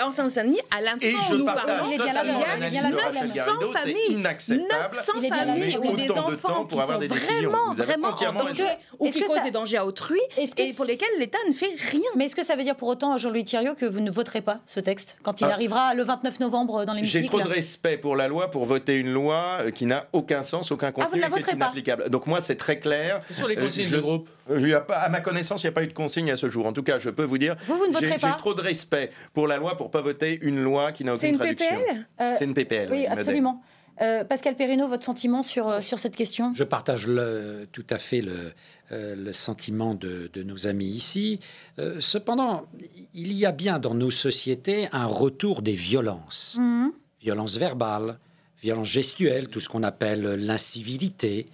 En Seine-Saint-Denis, à l'instant où nous parlons, il y a 900 familles, inacceptable 900 familles où des enfants qui sont vraiment, vraiment en danger ou qui causent des dangers à autrui et pour lesquels l'État ne fait rien. Mais est-ce que ça veut dire pour autant, Jean-Louis Thiriot, que vous ne voterez pas ce texte quand il ah. arrivera le 29 novembre dans l'hémicycle J'ai respect pour la loi pour voter une loi euh, qui n'a aucun sens, aucun ah, contenu et qui est inapplicable. Donc moi, c'est très clair. Sur les euh, consignes de groupe euh, À ma connaissance, il n'y a pas eu de consigne à ce jour. En tout cas, je peux vous dire, vous, vous ne j'ai trop de respect pour la loi pour pas voter une loi qui n'a aucune traduction. C'est une PPL C'est une PPL. Oui, absolument. Pascal Perrino, votre sentiment sur, sur cette question? Je partage le, tout à fait le, le sentiment de, de, nos amis ici. cependant, il y a bien dans nos sociétés un retour des violences. Mmh violence verbale, violence gestuelle, tout ce qu'on appelle l'incivilité,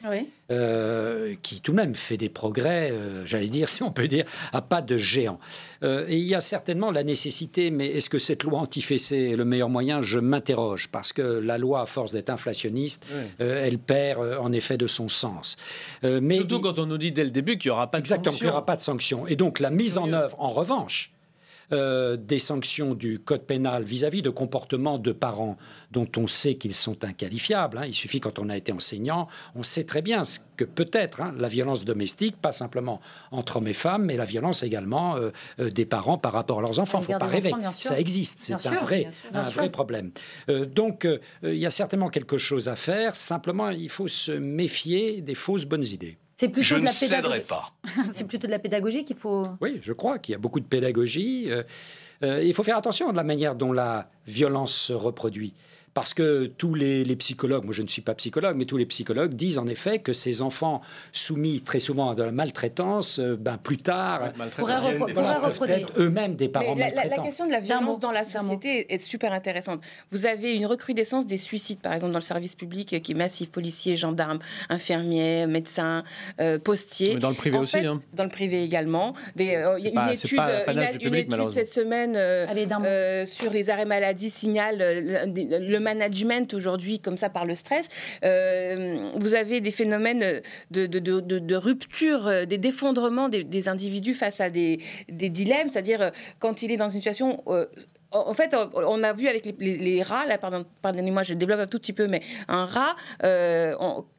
euh, qui tout de même fait des progrès, euh, j'allais dire, [laughs] si on peut dire, à pas de géant. Euh, et il y a certainement la nécessité, mais est-ce que cette loi anti-fessée est le meilleur moyen? Je m'interroge, parce que la loi, à force d'être inflationniste, elle perd en effet de son sens. mais Surtout quand on nous dit dès le début qu'il n'y aura pas de Exactement, qu'il n'y aura pas de sanctions. Et donc la mise en œuvre, en revanche, euh, des sanctions du code pénal vis-à-vis de comportements de parents dont on sait qu'ils sont inqualifiables. Hein. Il suffit quand on a été enseignant, on sait très bien ce que peut être hein, la violence domestique, pas simplement entre hommes et femmes, mais la violence également euh, euh, des parents par rapport à leurs enfants. Il ne faut pas rêver, ça existe, c'est un, vrai, un vrai problème. donc il y a certainement quelque chose à faire, simplement il faut se méfier des fausses bonnes idées. C'est plutôt je de la ne pédagogie. pas. [laughs] c'est plutôt de la pédagogie qu'il faut. Oui, je crois qu'il y a beaucoup de pédagogie. Euh, euh, il faut faire attention à la manière dont la violence se reproduit. Parce que tous les, psychologues, moi je ne suis pas psychologue, mais tous les psychologues disent en effet que ces enfants soumis très souvent à de la maltraitance, euh, ben, plus tard, pourraient, être eux-mêmes des parents la, maltraitants. La, question de la violence dans la société est super intéressante. Vous avez une recrudescence des suicides, par exemple, dans le service public, euh, qui est massif, policiers, gendarmes, infirmiers, médecins, euh, postiers. Mais dans le privé aussi. hein. Dans le privé également. Des, il y a une étude, une, étude cette semaine sur les arrêts maladie signale le management aujourd'hui comme ça par le stress, euh, vous avez des phénomènes de, rupture, euh, des défendrements des, individus face à des, dilemmes, c'est-à-dire euh, quand il est dans une situation... en fait, on a vu avec les, rats, là, pardon, pardonnez-moi, je développe un tout petit peu, mais un rat,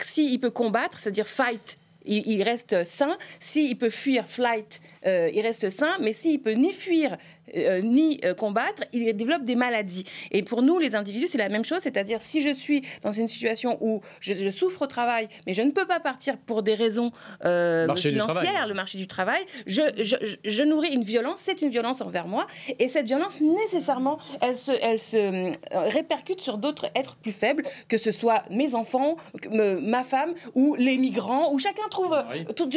s'il peut combattre, c'est-à-dire fight, il, reste sain. S'il peut fuir, flight, il reste sain, mais s'il peut ni fuir euh, ni euh, combattre, il développe des maladies. Et pour nous, les individus, c'est la même chose, c'est-à-dire si je suis dans une situation où je, souffre au travail, mais je ne peux pas partir pour des raisons euh, financières, le marché du travail, je, je, nourris une violence, c'est une violence envers moi, et cette violence, nécessairement, elle se, elle se répercute sur d'autres êtres plus faibles, que ce soit mes enfants, ma femme, ou les migrants, où chacun trouve,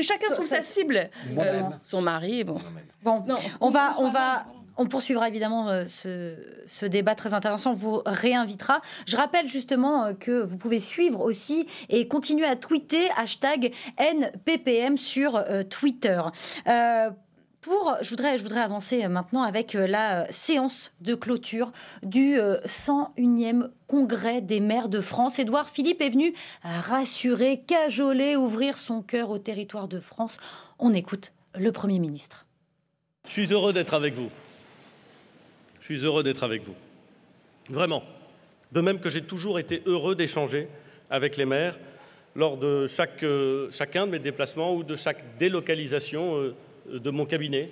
chacun trouve sa cible. son mari, bon. Bon, on va, on va, on poursuivra évidemment euh, ce, débat très intéressant, on vous réinvitera. Je rappelle justement euh, que vous pouvez suivre aussi et continuer à tweeter hashtag NPPM sur euh, Twitter. pour, je voudrais, je voudrais avancer maintenant avec la séance de clôture du 101e congrès des maires de France. Édouard Philippe est venu rassurer, cajoler, ouvrir son cœur au territoire de France. On écoute le Premier ministre. Je suis heureux d'être avec vous. Je suis heureux d'être avec vous. Vraiment. De même que j'ai toujours été heureux d'échanger avec les maires lors de euh, chacun de mes déplacements ou de chaque délocalisation euh, de mon cabinet,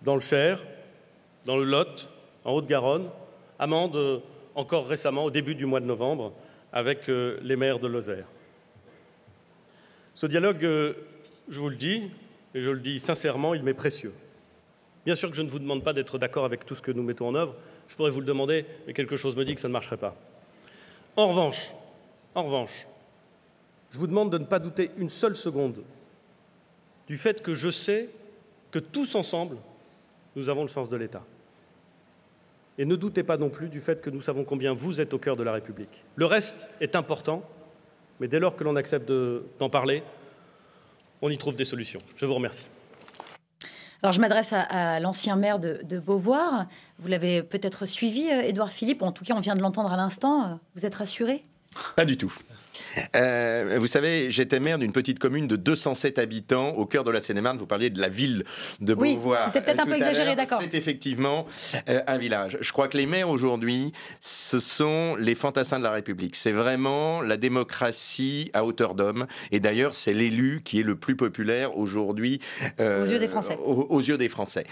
dans le Cher, dans le Lot, en Haute-Garonne, Amende euh, encore récemment, au début du mois de novembre, avec les maires de Lozère. Ce dialogue, je vous le dis, et je le dis sincèrement, il m'est précieux. Bien sûr que je ne vous demande pas d'être d'accord avec tout ce que nous mettons en œuvre. Je pourrais vous le demander, mais quelque chose me dit que ça ne marcherait pas. En revanche, en revanche, je vous demande de ne pas douter une seule seconde du fait que je sais que tous ensemble, nous avons le sens de l'État. Et ne doutez pas non plus du fait que nous savons combien vous êtes au cœur de la République. Le reste est important, mais dès lors que l'on accepte d'en parler, on y trouve des solutions. Je vous remercie. Alors je m'adresse à, l'ancien maire de, Beauvoir. Vous l'avez peut-être suivi, euh, Édouard Philippe. En tout cas, on vient de l'entendre à l'instant. Vous êtes rassuré? Pas du tout. Euh, vous savez, j'étais maire d'une petite commune de 207 habitants au cœur de la Seine-et-Marne. Vous parliez de la ville de Beauvoir. Oui, c'était peut-être un peu exagéré, d'accord. C'est effectivement euh, un village. Je crois que les maires aujourd'hui, ce sont les fantassins de la République. C'est vraiment la démocratie à hauteur d'homme. Et d'ailleurs, c'est l'élu qui est le plus populaire aujourd'hui. Euh, aux yeux des Français. Aux, yeux des Français.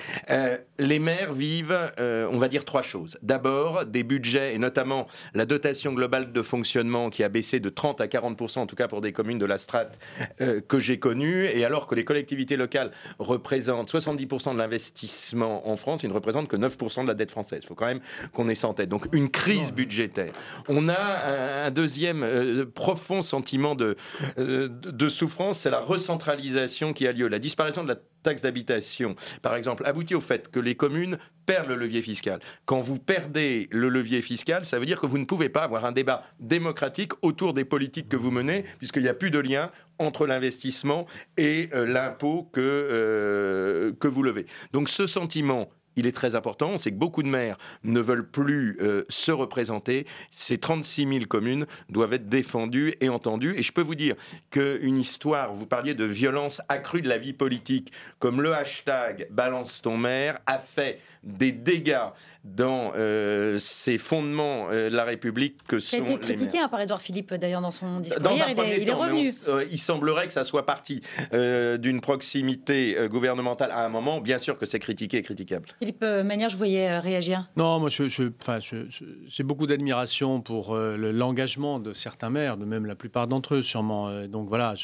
les maires vivent, on va dire, trois choses. D'abord, des budgets, et notamment la dotation globale de fonctionnement qui a baissé de 30 à 40%, en tout cas pour des communes de la strate euh, que j'ai connues. Et alors que les collectivités locales représentent 70% de l'investissement en France, ils ne représentent que 9% de la dette française. Il faut quand même qu'on ait ça en tête. Donc une crise budgétaire. On a un, deuxième euh, profond sentiment de, euh, de souffrance, c'est la recentralisation qui a lieu. La disparition de la taxe d'habitation, par exemple, aboutit au fait que les communes perdent le levier fiscal. Quand vous perdez le levier fiscal, ça veut dire que vous ne pouvez pas avoir un débat démocratique autour des politiques que vous menez, puisqu'il n'y a plus de lien entre l'investissement et euh, l'impôt que, euh, que vous levez. Donc ce sentiment il est très important. C'est que beaucoup de maires ne veulent plus euh, se représenter. Ces 36 000 communes doivent être défendues et entendues. Et je peux vous dire qu'une histoire, vous parliez de violence accrue de la vie politique, comme le hashtag Balance ton maire a fait des dégâts dans euh, ces fondements euh, de la République que sont. Ça a été critiqué hein, par Édouard Philippe d'ailleurs dans son discours. Hier, il, est, revenu. Euh, il semblerait que ça soit parti d'une proximité gouvernementale à un moment. Bien sûr que c'est critiqué et critiquable. Philippe Manière, je voyais réagir. Non, moi, j'ai je, beaucoup d'admiration pour l'engagement de certains maires, de même la plupart d'entre eux, sûrement. donc voilà,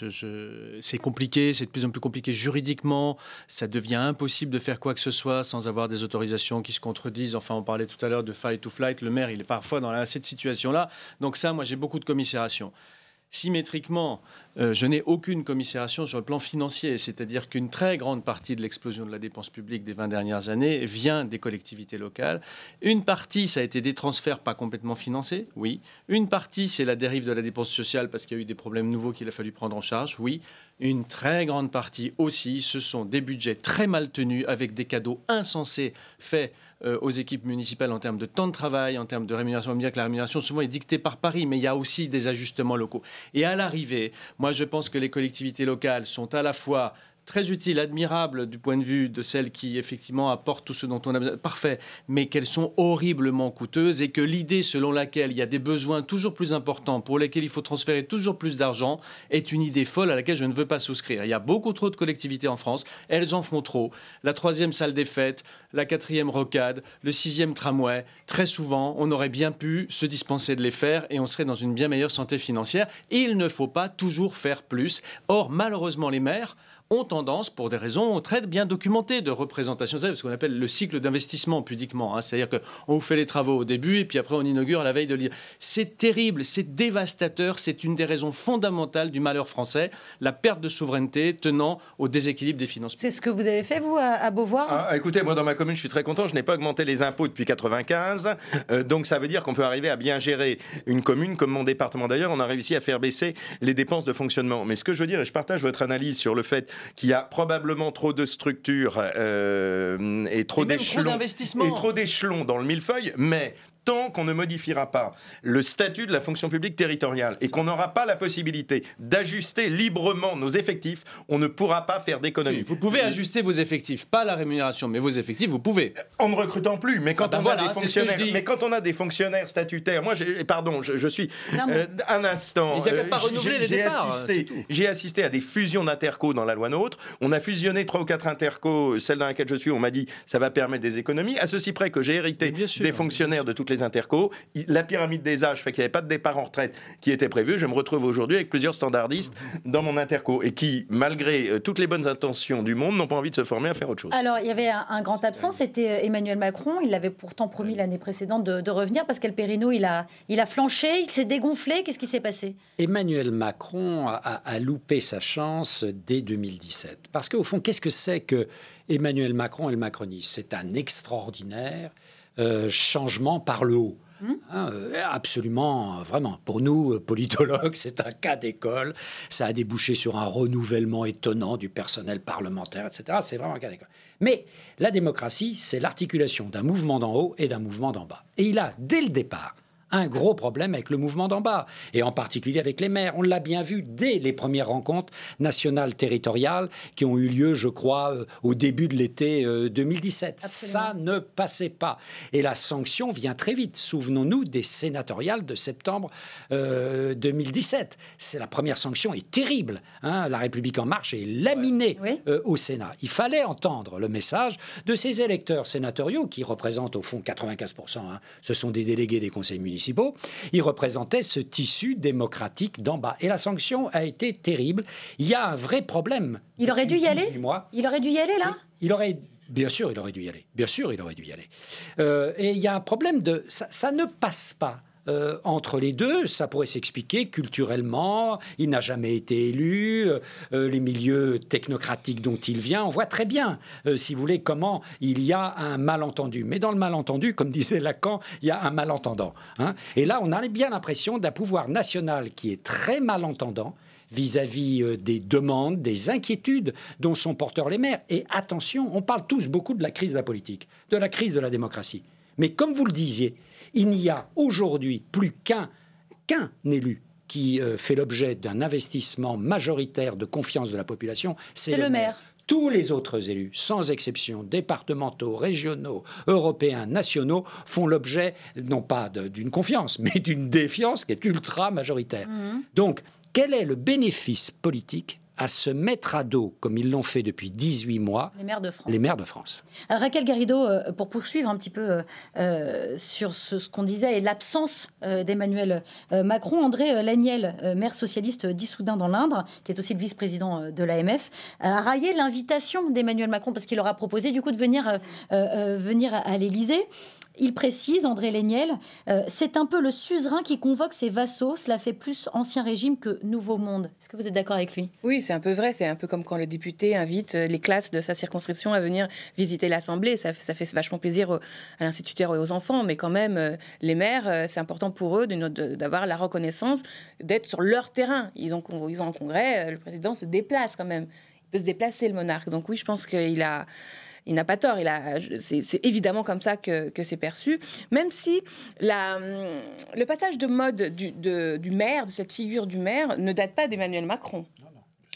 c'est compliqué, c'est de plus en plus compliqué juridiquement. Ça devient impossible de faire quoi que ce soit sans avoir des autorisations qui se contredisent. Enfin, on parlait tout à l'heure de fight to flight. Le maire, il est parfois dans cette situation-là. Donc ça, moi, j'ai beaucoup de commisération. Symétriquement, euh, je n'ai aucune commisération sur le plan financier, c'est-à-dire qu'une très grande partie de l'explosion de la dépense publique des 20 dernières années vient des collectivités locales. Une partie, ça a été des transferts pas complètement financés, oui. Une partie, c'est la dérive de la dépense sociale parce qu'il y a eu des problèmes nouveaux qu'il a fallu prendre en charge, oui. Une très grande partie aussi, ce sont des budgets très mal tenus avec des cadeaux insensés faits euh, aux équipes municipales en termes de temps de travail, en termes de rémunération. On me dire que la rémunération souvent est dictée par Paris, mais il y a aussi des ajustements locaux. Et à l'arrivée, moi je pense que les collectivités locales sont à la fois très utiles, admirables du point de vue de celles qui effectivement apportent tout ce dont on a besoin, parfait, mais qu'elles sont horriblement coûteuses et que l'idée selon laquelle il y a des besoins toujours plus importants pour lesquels il faut transférer toujours plus d'argent est une idée folle à laquelle je ne veux pas souscrire. Il y a beaucoup trop de collectivités en France, elles en font trop. La troisième salle des fêtes, la quatrième rocade, le sixième tramway, très souvent, on aurait bien pu se dispenser de les faire et on serait dans une bien meilleure santé financière. il ne faut pas toujours faire plus. Or, malheureusement, les maires ont tendance, pour des raisons très bien documentées de représentation, c'est ce qu'on appelle le cycle d'investissement pudiquement. Hein. C'est-à-dire qu'on vous fait les travaux au début et puis après on inaugure la veille de l'île. C'est terrible, c'est dévastateur, c'est une des raisons fondamentales du malheur français, la perte de souveraineté tenant au déséquilibre des finances. C'est ce que vous avez fait, vous, à, Beauvoir? Ah, Écoutez, moi dans ma commune, je suis très content, je n'ai pas augmenté les impôts depuis 95, euh, donc ça veut dire qu'on peut arriver à bien gérer une commune, comme mon département d'ailleurs, on a réussi à faire baisser les dépenses de fonctionnement. Mais ce que je veux dire, et je partage votre analyse sur le fait qu'il y a probablement trop de structures euh, et trop d'échelons et trop d'échelons dans le millefeuille, mais tant qu'on ne modifiera pas le statut de la fonction publique territoriale et qu'on n'aura pas la possibilité d'ajuster librement nos effectifs, on ne pourra pas faire d'économies. vous pouvez ajuster vos effectifs, pas la rémunération, mais vos effectifs, vous pouvez. En ne recrutant plus, mais quand, ah ben on, a des fonctionnaires, mais quand on a des fonctionnaires statutaires, moi, pardon, je, suis euh, un instant. Il n'y a pas renouveler les départs. Assisté, j'ai assisté à des fusions d'interco dans la loi NOTRe. On a fusionné trois ou quatre interco, celle dans laquelle je suis, on m'a dit ça va permettre des économies. À ceci près que j'ai hérité des fonctionnaires de toutes les interco. La pyramide des âges fait qu'il n'y avait pas de départ en retraite qui était prévu. Je me retrouve aujourd'hui avec plusieurs standardistes dans mon interco et qui, malgré euh, toutes les bonnes intentions du monde, n'ont pas envie de se former à faire autre chose. Alors, il y avait un, grand absent, c'était euh, Emmanuel Macron. Il avait pourtant promis l'année précédente de, revenir parce qu'El Périno, il a, il a flanché, il s'est dégonflé. Qu'est-ce qui s'est passé? Emmanuel Macron a, a, loupé sa chance dès 2017. Parce qu'au fond, qu'est-ce que c'est que Emmanuel Macron et le macronisme? C'est un extraordinaire euh, changement par le haut. Hmm. Hein, euh, absolument, vraiment. Pour nous, euh, politologues, [laughs] c'est un cas d'école. Ça a débouché sur un renouvellement étonnant du personnel parlementaire, etc. C'est vraiment un cas d'école. Mais la démocratie, c'est l'articulation d'un mouvement d'en haut et d'un mouvement d'en bas. Et il a, dès le départ, un gros problème avec le mouvement d'en bas, et en particulier avec les maires. On l'a bien vu dès les premières rencontres nationales territoriales qui ont eu lieu, je crois, euh, au début de l'été 2017. Euh, Ça ne passait pas. Et la sanction vient très vite. Souvenons-nous des sénatoriales de septembre 2017. Euh, C'est la première sanction est terrible. Hein. La République en marche est laminée au Sénat. Il fallait entendre le message de ces électeurs sénatoriaux qui représentent au fond 95%. Hein. Ce sont des délégués des conseils municipaux municipaux, il représentait ce tissu démocratique d'en bas. Et la sanction a été terrible. Il y a un vrai problème. Il aurait dû y aller? Il aurait dû y aller là? Il aurait Bien sûr, il aurait dû y aller. Bien sûr, il aurait dû y aller. Euh, et il y a un problème de... ça ne passe pas. Euh, entre les deux, ça pourrait s'expliquer culturellement. Il n'a jamais été élu. Euh, euh, les milieux technocratiques dont il vient, on voit très bien, si vous voulez, comment il y a un malentendu. Mais dans le malentendu, comme [laughs] disait Lacan, il y a un malentendant. Hein. Et là, on a bien l'impression d'un pouvoir national qui est très malentendant vis-à-vis des demandes, des inquiétudes dont sont porteurs les maires. Et attention, on parle tous beaucoup de la crise de la politique, de la crise de la démocratie. Mais comme vous le disiez, il n'y a aujourd'hui plus qu'un qu'un élu qui euh, fait l'objet d'un investissement majoritaire de confiance de la population, c'est le, maire. Tous les autres élus, sans exception, départementaux, régionaux, européens, nationaux, font l'objet non pas d'une confiance, [laughs] mais d'une défiance qui est ultra majoritaire. Mmh. Donc, quel est le bénéfice politique à se mettre à dos, comme ils l'ont fait depuis 18 mois, les maires de France. Les maires de France. Raquel Garrido, euh, pour poursuivre un petit peu euh, euh, sur ce, qu'on disait et l'absence d'Emmanuel Macron, André Laniel, maire socialiste d'Issoudun dans l'Indre, qui est aussi le vice-président de l'AMF, a raillé l'invitation d'Emmanuel Macron parce qu'il leur a proposé du coup de venir, venir à l'Élysée. Il précise, André Léniel, euh, c'est un peu le suzerain qui convoque ses vassaux. Cela fait plus ancien régime que nouveau monde. Est-ce que vous êtes d'accord avec lui? Oui, c'est un peu vrai. C'est un peu comme quand le député invite euh, les classes de sa circonscription à venir visiter l'Assemblée. Ça, fait vachement plaisir à l'instituteur et aux enfants. Mais quand même, euh, les maires, c'est important pour eux d'avoir la reconnaissance d'être sur leur terrain. Ils ont, ils ont un congrès, le président se déplace quand même. Il peut se déplacer, le monarque. Donc oui, je pense qu'il a il n'a pas tort. C'est évidemment comme ça que, c'est perçu. Même si la, le passage de mode du, du, maire, de cette figure du maire, ne date pas d'Emmanuel Macron.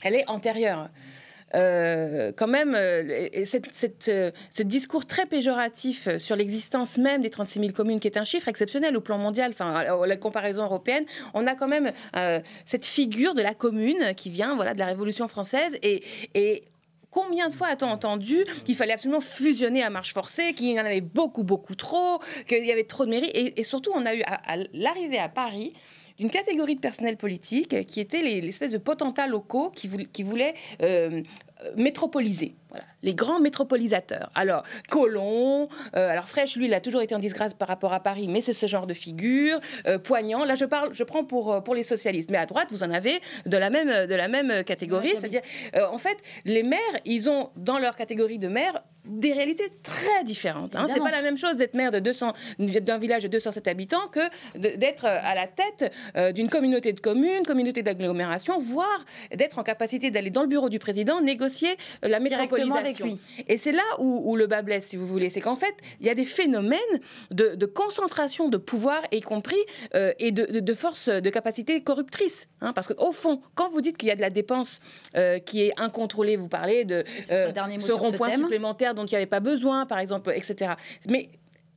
Elle est antérieure. quand même, ce discours très péjoratif sur l'existence même des 36 000 communes, qui est un chiffre exceptionnel au plan mondial, enfin, la comparaison européenne, on a quand même cette figure de la commune qui vient voilà, de la Révolution française et, et Combien de fois a-t-on entendu qu'il fallait absolument fusionner à marche forcée, qu'il y en avait beaucoup, beaucoup trop, qu'il y avait trop de mairies? Et, surtout, on a eu à, l'arrivée à Paris d'une catégorie de personnel politique qui étaient l'espèce de potentats locaux qui, voulaient, euh, métropoliser. Voilà les grands métropolisateurs. Alors, Colomb, euh, alors Fraîche, lui, il a toujours été en disgrâce par rapport à Paris, mais c'est ce genre de figure. Euh, Poignant, là, je parle, je prends pour, euh, pour les socialistes, mais à droite, vous en avez de la même, de la même catégorie. C'est-à-dire, en fait, les maires, ils ont dans leur catégorie de maires des réalités très différentes. Hein. C'est pas la même chose d'être maire de 200 d'un village de 207 habitants que d'être à la tête d'une communauté de communes, communauté d'agglomération, voire d'être en capacité d'aller dans le bureau du président négocier la métropolisation et c'est là où, le bas blesse, si vous voulez. C'est qu'en fait, il y a des phénomènes de, concentration de pouvoir, y compris, euh, et de, de, force de capacité corruptrice. Hein, parce qu'au fond, quand vous dites qu'il y a de la dépense euh, qui est incontrôlée, vous parlez de euh, ce, rond-point supplémentaire dont il n'y avait pas besoin, par exemple, etc. Mais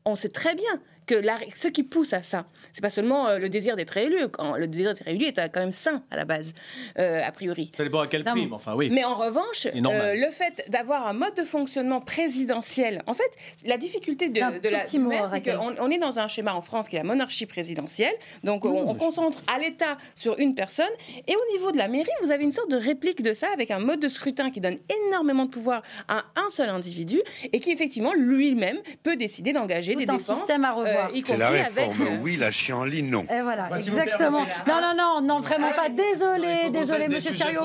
on sait très bien que ce qui pousse à ça, c'est pas seulement euh, le désir d'être élu. le désir d'être élu est quand même sain à la base, euh, a priori. Ça dépend à quel prix, enfin oui. Mais en revanche, euh, le fait d'avoir un mode de fonctionnement présidentiel, en fait, la difficulté de, la c'est qu'on on est dans un schéma en France qui est la monarchie présidentielle, donc on, concentre à l'État sur une personne, et au niveau de la mairie, vous avez une sorte de réplique de ça avec un mode de scrutin qui donne énormément de pouvoir à un seul individu et qui effectivement lui-même peut décider d'engager des dépenses. système à revoir. Euh, c'est la réforme, euh, oui, la ligne, non. Et voilà, exactement. Non, non, non, non, vraiment pas. Désolé, désolé, Monsieur Thierry.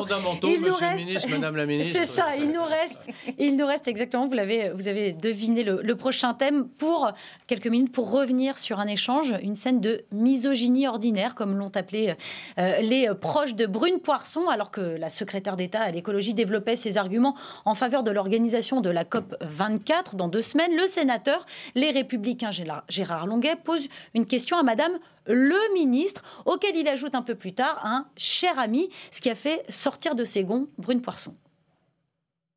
Il nous reste, ministre, Madame la [laughs] ministre. C'est ça, il nous reste, il nous reste exactement. Vous l'avez, vous avez deviné le, prochain thème pour quelques minutes pour revenir sur un échange, une scène de misogynie ordinaire, comme l'ont appelé euh, les proches de Brune Poisson, alors que la secrétaire d'État à l'écologie développait ses arguments en faveur de l'organisation de la COP 24 dans deux semaines. Le sénateur, les Républicains Gérard Longuet pose une question à Madame le ministre, auquel il ajoute un peu plus tard un cher ami, ce qui a fait sortir de ses gonds Brune Poisson.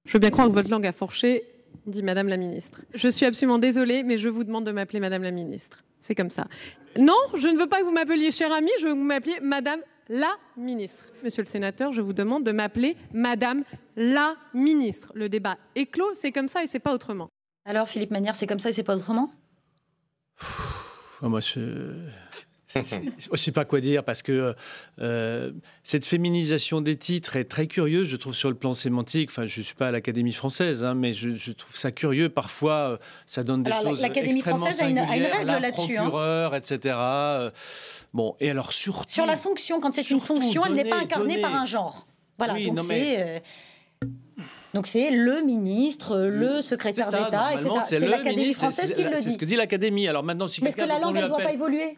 Je veux bien croire que votre langue a fourché, dit Madame la ministre. Je suis absolument désolée, mais je vous demande de m'appeler Madame la ministre. C'est comme ça. Non, je ne veux pas que vous m'appeliez cher ami, je veux que vous m'appeliez Madame la ministre. Monsieur le sénateur, je vous demande de m'appeler Madame la ministre. Le débat est clos, c'est comme ça et c'est pas autrement. Alors, Philippe Manière, c'est comme ça et c'est pas autrement? Moi, je ne sais pas quoi dire parce que euh, cette féminisation des titres est très curieuse, je trouve, sur le plan sémantique. Enfin, je ne suis pas à l'Académie française, hein, mais je, trouve ça curieux. Parfois, euh, ça donne des choses L'Académie française a une, règle là-dessus. Hein. etc. Euh, bon, et alors surtout... Sur la fonction, quand c'est une fonction, elle n'est pas incarnée par un genre. Voilà, donc c'est... Donc c'est le ministre, le secrétaire d'État, etc. C'est l'Académie française qui le dit. C'est ce que dit l'Académie. Alors maintenant, si Mais est-ce que la langue, elle ne doit pas évoluer?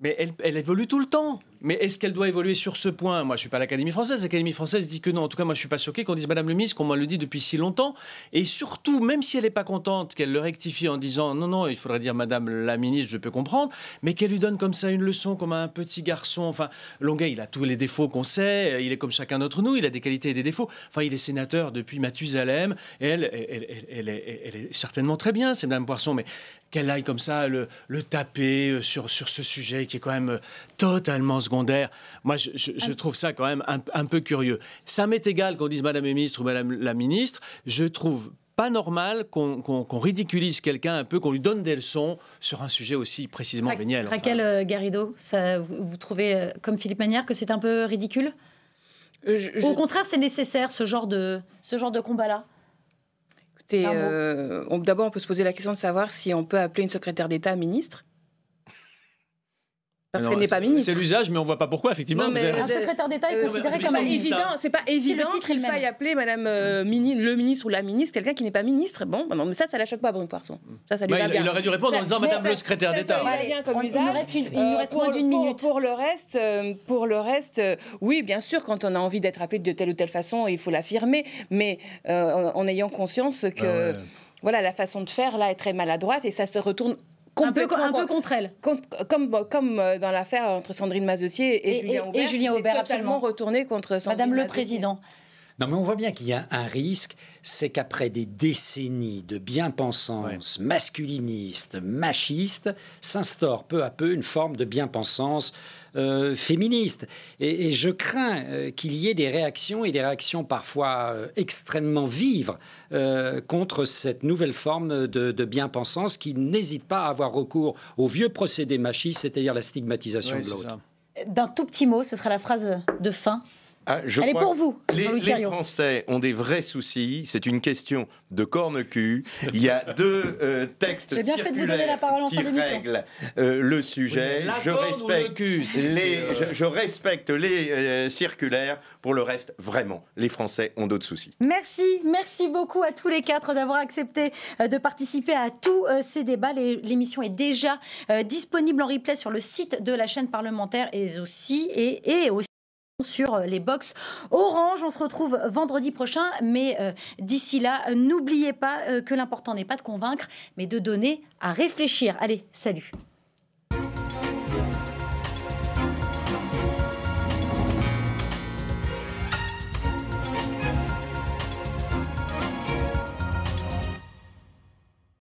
Mais elle, elle, évolue tout le temps. Mais est-ce qu'elle doit évoluer sur ce point? Moi, je ne suis pas l'Académie française. L'Académie française dit que non. En tout cas, moi, je ne suis pas choqué qu'on dise Madame le ministre, qu'on me le dit depuis si longtemps. Et surtout, même si elle n'est pas contente, qu'elle le rectifie en disant non, non, il faudrait dire Madame la ministre, je peux comprendre, mais qu'elle lui donne comme ça une leçon, comme à un petit garçon. Enfin, Longuet, il a tous les défauts qu'on sait. Il est comme chacun d'entre nous. Il a des qualités et des défauts. Enfin, il est sénateur depuis Mathusalem. elle, elle, elle, est certainement très bien, c'est Madame Poisson, mais qu'elle aille comme ça le, le taper euh, sur, sur ce sujet qui est quand même euh, totalement secondaire. Moi, je, je, trouve ça quand même un, un peu curieux. Ça m'est égal qu'on dise Madame la ministre ou Madame la ministre. Je trouve pas normal qu'on ridiculise quelqu'un un peu, qu'on lui donne des leçons sur un sujet aussi précisément Ra véniel. Raquel euh, Garrido, ça, vous, trouvez, comme Philippe Manière, que c'est un peu ridicule? Au contraire, c'est nécessaire, ce genre de, ce genre de combat-là? Euh, d'abord, on peut se poser la question de savoir si on peut appeler une secrétaire d'État ministre. Parce qu'elle n'est pas ministre. C'est l'usage, mais on ne voit pas pourquoi, effectivement. un secrétaire d'État est considéré comme un ministre. C'est pas évident qu'il faille appeler Madame euh, le ministre ou la ministre quelqu'un qui n'est pas ministre. Bon, non, mais ça, ça la choque pas, Brune Poisson. Ça, ça lui va bien. Il aurait dû répondre en disant Madame le secrétaire d'État. Il nous reste, une, il nous reste moins d'une minute. Pour le reste, euh, pour le reste, euh, oui, bien sûr, quand on a envie d'être appelé de telle ou telle façon, il faut l'affirmer, mais en ayant conscience que voilà, la façon de faire là est très maladroite et ça se retourne un peu, un peu contre elle. Comme, comme, euh, dans l'affaire entre Sandrine Mazetier et, Julien Aubert. Et Julien Aubert, totalement retourné contre Sandrine Madame le Président. Non, mais on voit bien qu'il y a un risque, c'est qu'après des décennies de bien-pensance masculiniste, machiste, s'instaure peu à peu une forme de bien-pensance euh, féministe. Et, je crains euh, qu'il y ait des réactions, et des réactions parfois euh, extrêmement vives, contre cette nouvelle forme de, de bien-pensance qui n'hésite pas à avoir recours au vieux procédé machiste, c'est-à-dire la stigmatisation de l'autre. D'un tout petit mot, ce sera la phrase de fin. Ah, Elle est pour vous. Les, les, Français ont des vrais soucis. C'est une question de corne-cul. Il y a deux euh, textes bien fait de vous donner la parole en qui règlent euh, le sujet. je, respecte les, je, respecte les circulaires. Pour le reste, vraiment, les Français ont d'autres soucis. Merci, merci beaucoup à tous les quatre d'avoir accepté euh, de participer à tous ces débats. L'émission est déjà disponible en replay sur le site de la chaîne parlementaire et aussi et, et aussi sur euh, les box Orange. On se retrouve vendredi prochain, mais euh, d'ici là, n'oubliez pas euh, que l'important n'est pas de convaincre, mais de donner à réfléchir. Allez, salut